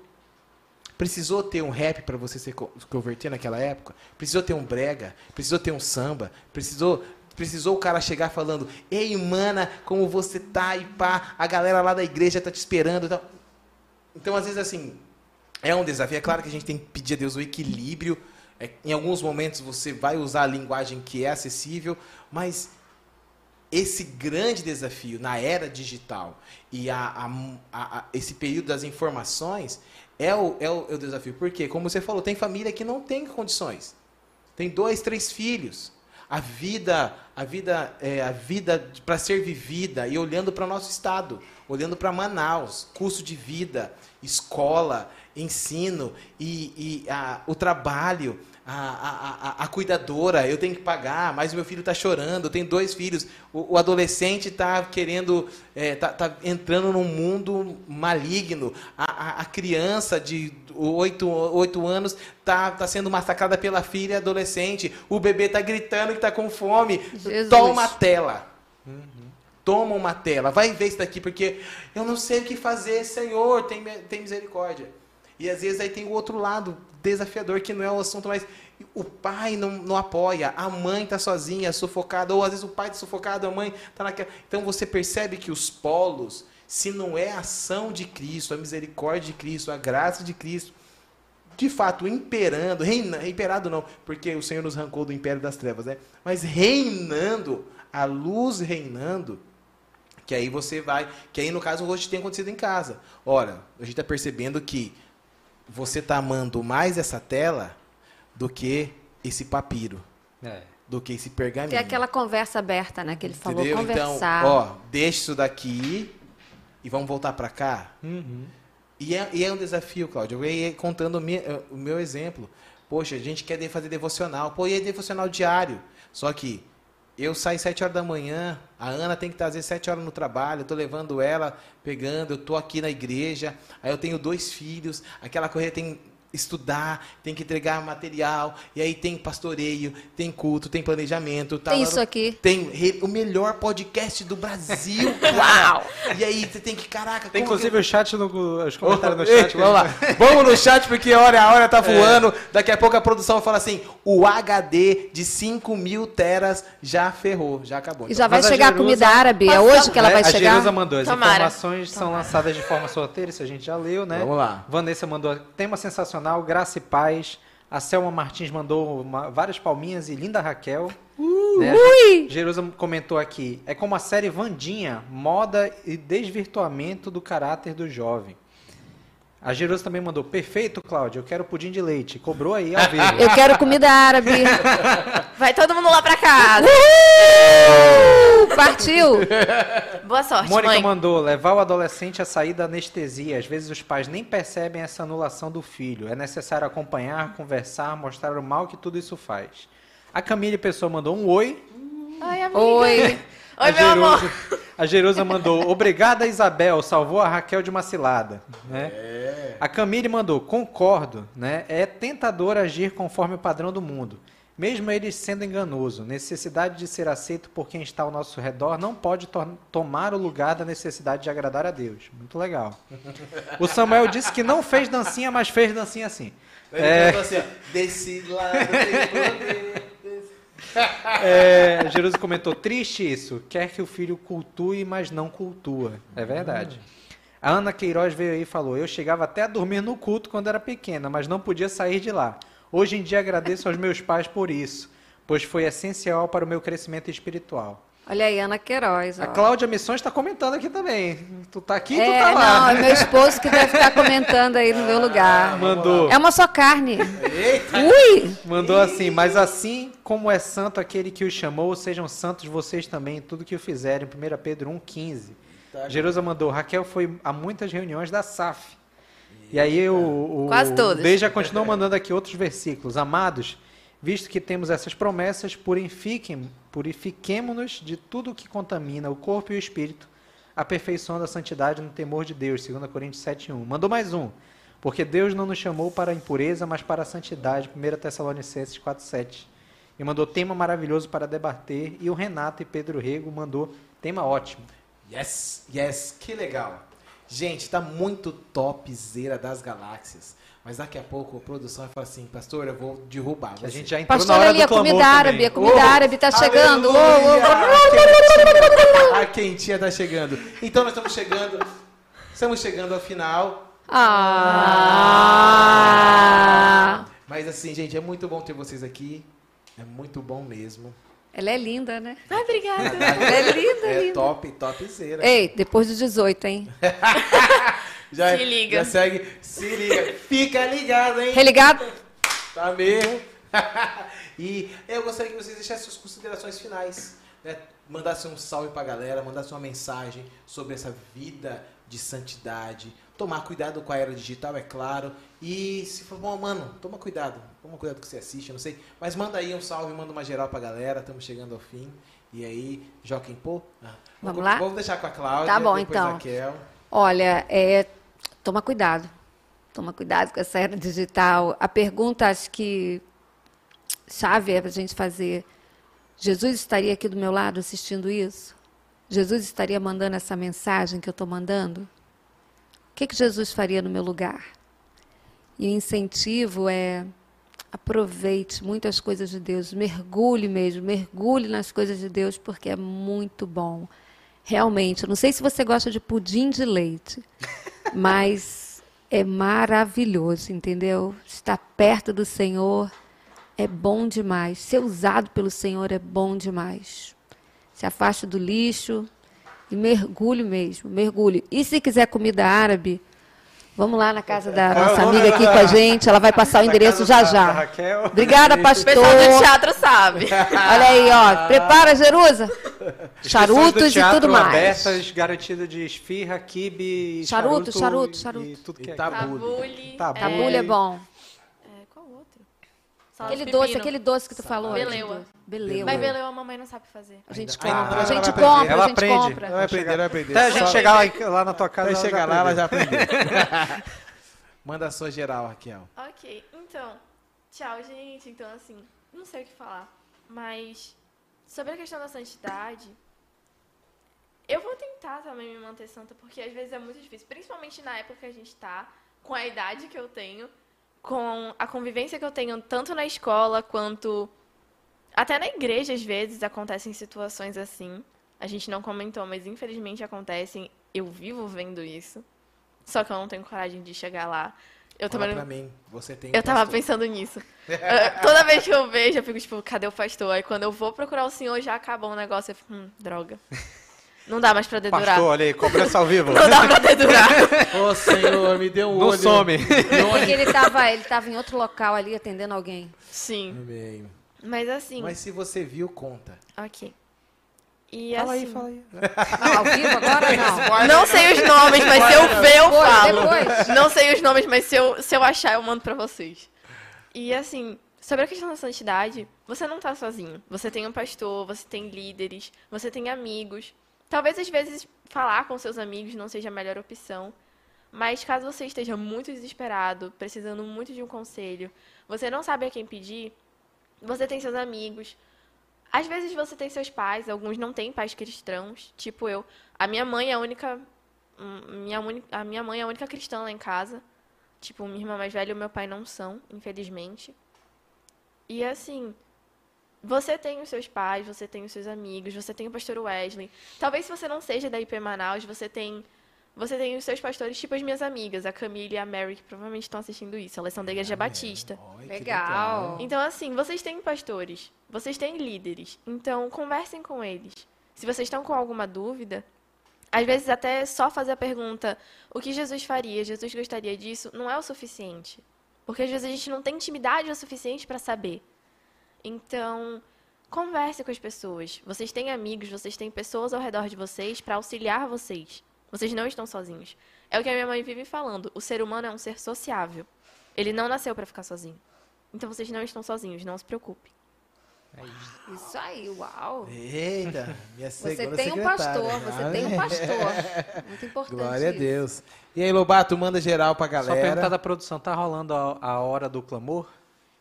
Precisou ter um rap para você se co- converter naquela época? Precisou ter um brega? Precisou ter um samba? Precisou precisou o cara chegar falando: "Ei, mana, como você tá?" e pá, a galera lá da igreja tá te esperando. Então, às vezes assim, é um desafio. É claro que a gente tem que pedir a Deus o equilíbrio. É, em alguns momentos você vai usar a linguagem que é acessível, mas esse grande desafio na era digital e a, a- a- esse período das informações é o, é, o, é o desafio. Porque, como você falou, tem família que não tem condições. Tem dois, três filhos. A vida, a vida, é, a vida para ser vivida e olhando para o nosso estado, olhando para Manaus, custo de vida, escola, ensino e, e a- o trabalho, a, a, a, cuidadora, eu tenho que pagar, mas meu filho está chorando, eu tenho dois filhos, o, o adolescente está querendo, está tá entrando num mundo maligno, a, criança de oito, oito anos está tá sendo massacrada pela filha adolescente, o bebê está gritando que está com fome, Jesus. toma a tela. Toma uma tela, vai ver isso daqui, porque eu não sei o que fazer, Senhor, tem, tem misericórdia. E às vezes aí tem o outro lado desafiador, que não é o assunto, mas o pai não, não apoia, a mãe está sozinha, sufocada, ou às vezes o pai está sufocado, a mãe está naquela. Então você percebe que os polos, se não é a ação de Cristo, a misericórdia de Cristo, a graça de Cristo, de fato imperando, reina, imperado não, porque o Senhor nos arrancou do império das trevas, né? Mas reinando, a luz reinando, que aí você vai, que aí no caso hoje tem acontecido em casa. Ora, a gente está percebendo que você está amando mais essa tela do que esse papiro, É. do que esse pergaminho. Tem aquela conversa aberta, né? Que ele falou, Entendeu? conversar. Então, ó, deixa isso daqui e vamos voltar para cá. Uhum. E é, e é um desafio, Cláudio. Eu ia contando o mi- o meu exemplo. Poxa, a gente quer de- fazer devocional. Pô, e é devocional diário. Só que eu saio sete horas da manhã, a Ana tem que vezes sete horas no trabalho, eu tô levando ela, pegando, eu tô aqui na igreja, aí eu tenho dois filhos, aquela correria tem estudar, tem que entregar material, e aí tem pastoreio, tem culto, tem planejamento. tá Tem lá isso no- aqui. Tem re- o melhor podcast do Brasil. Uau! E aí você tem que, caraca, Tem como que inclusive o chat no os comentários no Ei, chat. vamos lá. Vamos no chat, porque olha, a hora tá É. voando. Daqui a pouco a produção fala assim: o HD de 5 mil teras já ferrou, já acabou. E já vai a chegar a Jerusa- comida árabe. É hoje que ela vai Né? a chegar? Jerusa mandou. As Tomara. informações são lançadas de forma sorteira, isso a gente já leu, né? Vamos lá. Vanessa mandou tema sensacional, graça e paz. A Selma Martins mandou uma- várias palminhas e linda Raquel. né? Ui! Jerusa comentou aqui. É como a série Vandinha, moda e desvirtuamento do caráter do jovem. A Jerusa também mandou, perfeito, Cláudio, eu quero pudim de leite. Cobrou aí ao vivo. Eu quero comida árabe. Vai todo mundo lá pra casa. Uh, Partiu! Boa sorte, Mônica mãe. mandou levar o adolescente a sair da anestesia. Às vezes os pais nem percebem essa anulação do filho. É necessário acompanhar, conversar, mostrar o mal que tudo isso faz. A Camille Pessoa mandou um oi. Oi, amiga. Oi. A Oi, meu amor. Jerusa- A Jerusa mandou obrigada Isabel, salvou a Raquel de uma cilada. Né? A Camille mandou concordo. Né? É tentador agir conforme o padrão do mundo. Mesmo ele sendo enganoso, necessidade de ser aceito por quem está ao nosso redor não pode tor- tomar o lugar da necessidade de agradar a Deus. Muito legal. O Samuel disse que não fez dancinha, mas fez dancinha assim. Ele É. falou assim, desse lado É, Jerusa comentou, triste isso. Quer que o filho cultue, mas não cultua. É verdade. A Ana Queiroz veio aí e falou: Eu chegava até a dormir no culto quando era pequena, mas não podia sair de lá. Hoje em dia agradeço aos meus pais por isso, pois foi essencial para o meu crescimento espiritual. Olha aí, Ana Queiroz. Ó. A Cláudia Missões está comentando aqui também. Tu tá aqui, tu é, tá lá. não, é meu esposo que deve estar comentando aí no meu lugar. Mandou. É uma só carne. Eita! Ui! Mandou assim, mas assim como é santo aquele que o chamou, sejam santos vocês também tudo que o fizerem. 1 Pedro 1,15. Tá, Jerusa mandou, Raquel foi a muitas reuniões da SAF. E aí o, o Quase todas. Beija continuou mandando aqui outros versículos. Amados, visto que temos essas promessas, purifiquem, purifiquemo-nos de tudo que contamina o corpo e o espírito, aperfeiçoando a santidade no temor de Deus. 2 Coríntios 7,1. Mandou mais um. Porque Deus não nos chamou para a impureza, mas para a santidade. 1 Tessalonicenses 4,7. E mandou tema maravilhoso para debater. E o Renato e Pedro Rego mandou tema ótimo. Yes, yes, que legal. Gente, tá muito topzera das galáxias. Mas daqui a pouco a produção vai falar assim, pastor, eu vou derrubar A você. gente já entrou Pastor na hora ali, do a comida também. árabe, a comida Oh, árabe tá chegando. Aleluia! ô. A quentinha tá chegando. Então nós estamos chegando, estamos chegando ao final. Ah! Mas assim, gente, é muito bom ter vocês aqui. É muito bom mesmo. Ela é linda, né? Ai, obrigada. Ela é linda, É linda. top, topzera. Ei, depois dos 18, hein? Já, Se liga. Já segue, se liga. Fica ligado, hein? Religado? Tá mesmo? e eu gostaria que vocês deixassem suas considerações finais. Né? Mandassem um salve pra galera, mandassem uma mensagem sobre essa vida de santidade. Tomar cuidado com a era digital, é claro. E se for bom, mano, toma cuidado. Toma cuidado que você assiste, eu não sei. Mas manda aí um salve, manda uma geral pra galera. Estamos chegando ao fim. E aí, Joaquim Pô? Ah, Vamos vou- lá? Vamos deixar com a Cláudia. Tá bom, então. Raquel. Olha, é, toma cuidado. Toma cuidado com essa era digital. A pergunta, acho que chave é para a gente fazer. Jesus estaria aqui do meu lado assistindo isso? Jesus estaria mandando essa mensagem que eu estou mandando? O que, que Jesus faria no meu lugar? E o incentivo é aproveite muitas coisas de Deus, mergulhe mesmo, mergulhe nas coisas de Deus, porque é muito bom. Realmente, eu não sei se você gosta de pudim de leite, mas é maravilhoso, entendeu? Estar perto do Senhor é bom demais. Ser usado pelo Senhor é bom demais. Se afaste do lixo e mergulhe mesmo, mergulhe. E se quiser comida árabe, vamos lá na casa da é o nossa amiga aqui da- com a gente, ela vai passar o endereço já já. Obrigada, O pastor. pessoal do teatro sabe. Olha aí, ó. Prepara, Jerusa. Charutos e tudo mais. abertas, garantida de esfirra, kibe, Charuto, charuto, charuto, e tudo que é. tabu. Tabule. Tabu. Tabule é bom. Salada Aquele doce, aquele doce que tu falou. Beleua. Beleua. Mas beleua a mamãe não sabe fazer. A gente compra, Ah, a gente ela compra, aprender. a gente Ela aprende. compra. Vai aprender, vai aprender. Até a gente chegar lá, lá na tua casa, ela chegar lá, ela já aprendeu. aprendeu. Manda a sua geral, Raquel. Ok, então, tchau, gente. Então, assim, não sei o que falar. Mas, sobre a questão da santidade, eu vou tentar também me manter santa, porque às vezes é muito difícil. Principalmente na época que a gente tá, com a idade que eu tenho, com a convivência que eu tenho tanto na escola quanto. Até na igreja, às vezes, acontecem situações assim. A gente não comentou, mas infelizmente acontecem. Eu vivo vendo isso. Só que eu não tenho coragem de chegar lá. Eu Fala também pra mim, você tem eu tava pastor. pensando nisso. Toda vez que eu vejo, eu fico tipo, cadê o pastor? Aí quando eu vou procurar o senhor, já acabou o negócio. Eu fico, hum, droga. Não dá mais pra dedurar. Pastor, olha aí, cobrança ao vivo. Não dá pra dedurar. Ô, Senhor, me deu um Não olho. some. Porque ele estava ele tava em outro local ali atendendo alguém. Sim. Amém. Mas assim, Mas se você viu, conta. ok. E Fala assim, aí, fala aí. Ah, ao vivo agora não. não sei os nomes, mas se eu ver, eu falo. depois. Não sei os nomes, mas se eu, se eu achar, eu mando pra vocês. E assim, sobre a questão da santidade, você não tá sozinho. Você tem um pastor, você tem líderes, você tem amigos. Talvez às vezes falar com seus amigos não seja a melhor opção. Mas caso você esteja muito desesperado, precisando muito de um conselho, você não sabe a quem pedir, você tem seus amigos. Às vezes você tem seus pais, alguns não têm pais cristãos, tipo eu. A minha mãe é a única hum, minha a minha mãe é a única cristã lá em casa. Tipo, minha irmã mais velha e meu pai não são, infelizmente. E assim, você tem os seus pais, você tem os seus amigos, você tem o pastor Wesley. Talvez se você não seja da IP Manaus, você tem Você tem os seus pastores, tipo as minhas amigas, a Camille e a Mary, que provavelmente estão assistindo isso. Elas são da Igreja Batista. Olha, que Legal. Então, assim, vocês têm pastores, vocês têm líderes. Então, conversem com eles. Se vocês estão com alguma dúvida, às vezes até só fazer a pergunta: o que Jesus faria? Jesus gostaria disso? Não é o suficiente. Porque às vezes a gente não tem intimidade o suficiente para saber. Então, converse com as pessoas. Vocês têm amigos, vocês têm pessoas ao redor de vocês para auxiliar vocês. Vocês não estão sozinhos. É o que a minha mãe vive falando. O ser humano é um ser sociável. Ele não nasceu para ficar sozinho. Então vocês não estão sozinhos, não se preocupem. É isso. Aí, uau. Eita, minha Você tem um pastor, você tem um pastor. Muito importante Glória a isso. Deus. E aí, Lobato, manda geral pra Só perguntar galera. da produção, tá rolando a, a hora do clamor?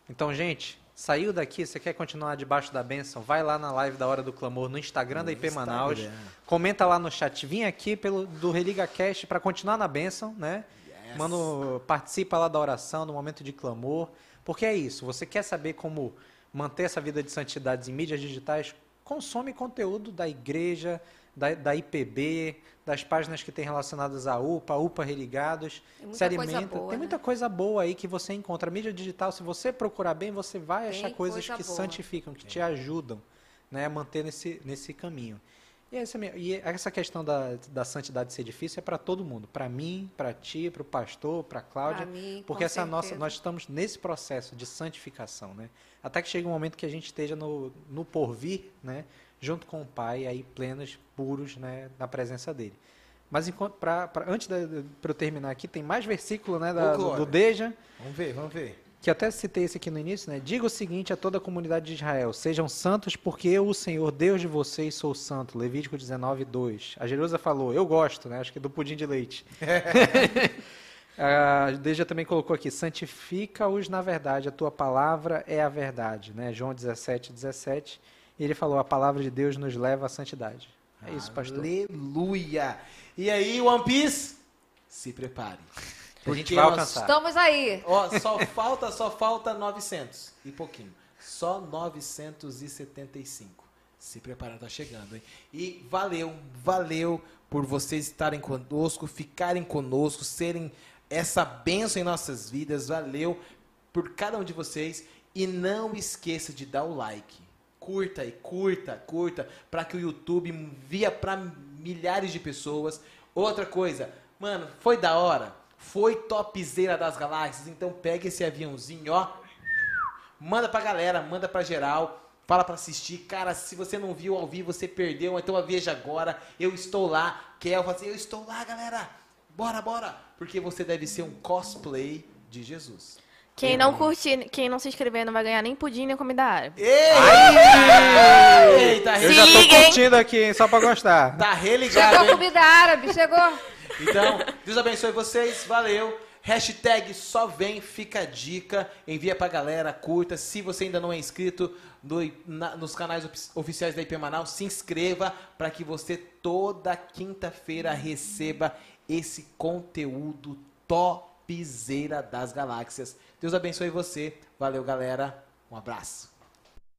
Então, gente, saiu daqui, você quer continuar debaixo da bênção? Vai lá na live da hora do clamor no Instagram da IP Manaus. Instagram. Comenta lá no chat. Vim aqui pelo do Religa Cast para continuar na bênção, né? Mano, participa lá da oração, do momento de clamor. Porque é isso, você quer saber como manter essa vida de santidade em mídias digitais? Consome conteúdo da igreja, da, da IPB, das páginas que tem relacionadas à UPA, UPA Religados. Tem se alimenta. boa, tem né? muita coisa boa aí que você encontra. A mídia digital, se você procurar bem, você vai Tem achar coisas coisa que boa. santificam, que te ajudam né, a manter nesse, nesse caminho. E essa, minha- e essa questão da, da santidade ser difícil é para todo mundo. Para mim, para ti, para o pastor, para a Cláudia. Pra mim, porque essa é a nossa, certeza. nós estamos nesse processo de santificação. Né? Até que chegue um momento que a gente esteja no, no porvir, né, junto com o Pai, aí plenos, puros né, na presença dele. Mas enquanto, pra, pra- antes para eu terminar aqui, tem mais versículo né, da- do, do Deja Vamos ver, vamos ver. que até citei esse aqui no início, né? Diga o seguinte a toda a comunidade de Israel: sejam santos, porque eu, o Senhor, Deus de vocês, sou santo. Levítico 19, 2. A Jerusa falou: Eu gosto, né? Acho que é do pudim de leite. a Deja também colocou aqui: santifica-os na verdade, a tua palavra é a verdade, né? João 17, 17. E ele falou: a palavra de Deus nos leva à santidade. É isso, pastor. Aleluia. E aí, One Piece? Se prepare. A gente Porque vai nós- alcançar. Estamos aí. Ó, só falta, só falta 900 e pouquinho. Só 975. Se prepara, tá chegando, hein? E valeu, valeu por vocês estarem conosco, ficarem conosco, serem essa bênção em nossas vidas. Valeu por cada um de vocês. E não esqueça de dar o like. Curta aí, curta, curta, para que o YouTube via para milhares de pessoas. Outra coisa, mano, foi da hora. Foi topzera das galáxias. Então pega esse aviãozinho, ó. Manda pra galera, manda pra geral. Fala pra assistir. Cara, se você não viu ao vivo, você perdeu. Então veja agora. Eu estou lá. Kel assim, eu estou lá, galera. Bora, bora. Porque você deve ser um cosplay de Jesus. Quem não curtir, quem não se inscrever não vai ganhar nem pudim nem comida árabe. Ei! Eita, Eu já tô curtindo aqui, hein, só pra gostar. Tá Chegou religado, a hein? comida árabe, chegou. Então, Deus abençoe vocês, valeu. Hashtag só vem, fica a dica, envia pra galera, curta. Se você ainda não é inscrito no- na- nos canais ofi- oficiais da IP Manaus, se inscreva para que você toda quinta-feira receba esse conteúdo topzera das galáxias. Deus abençoe você, valeu galera, um abraço.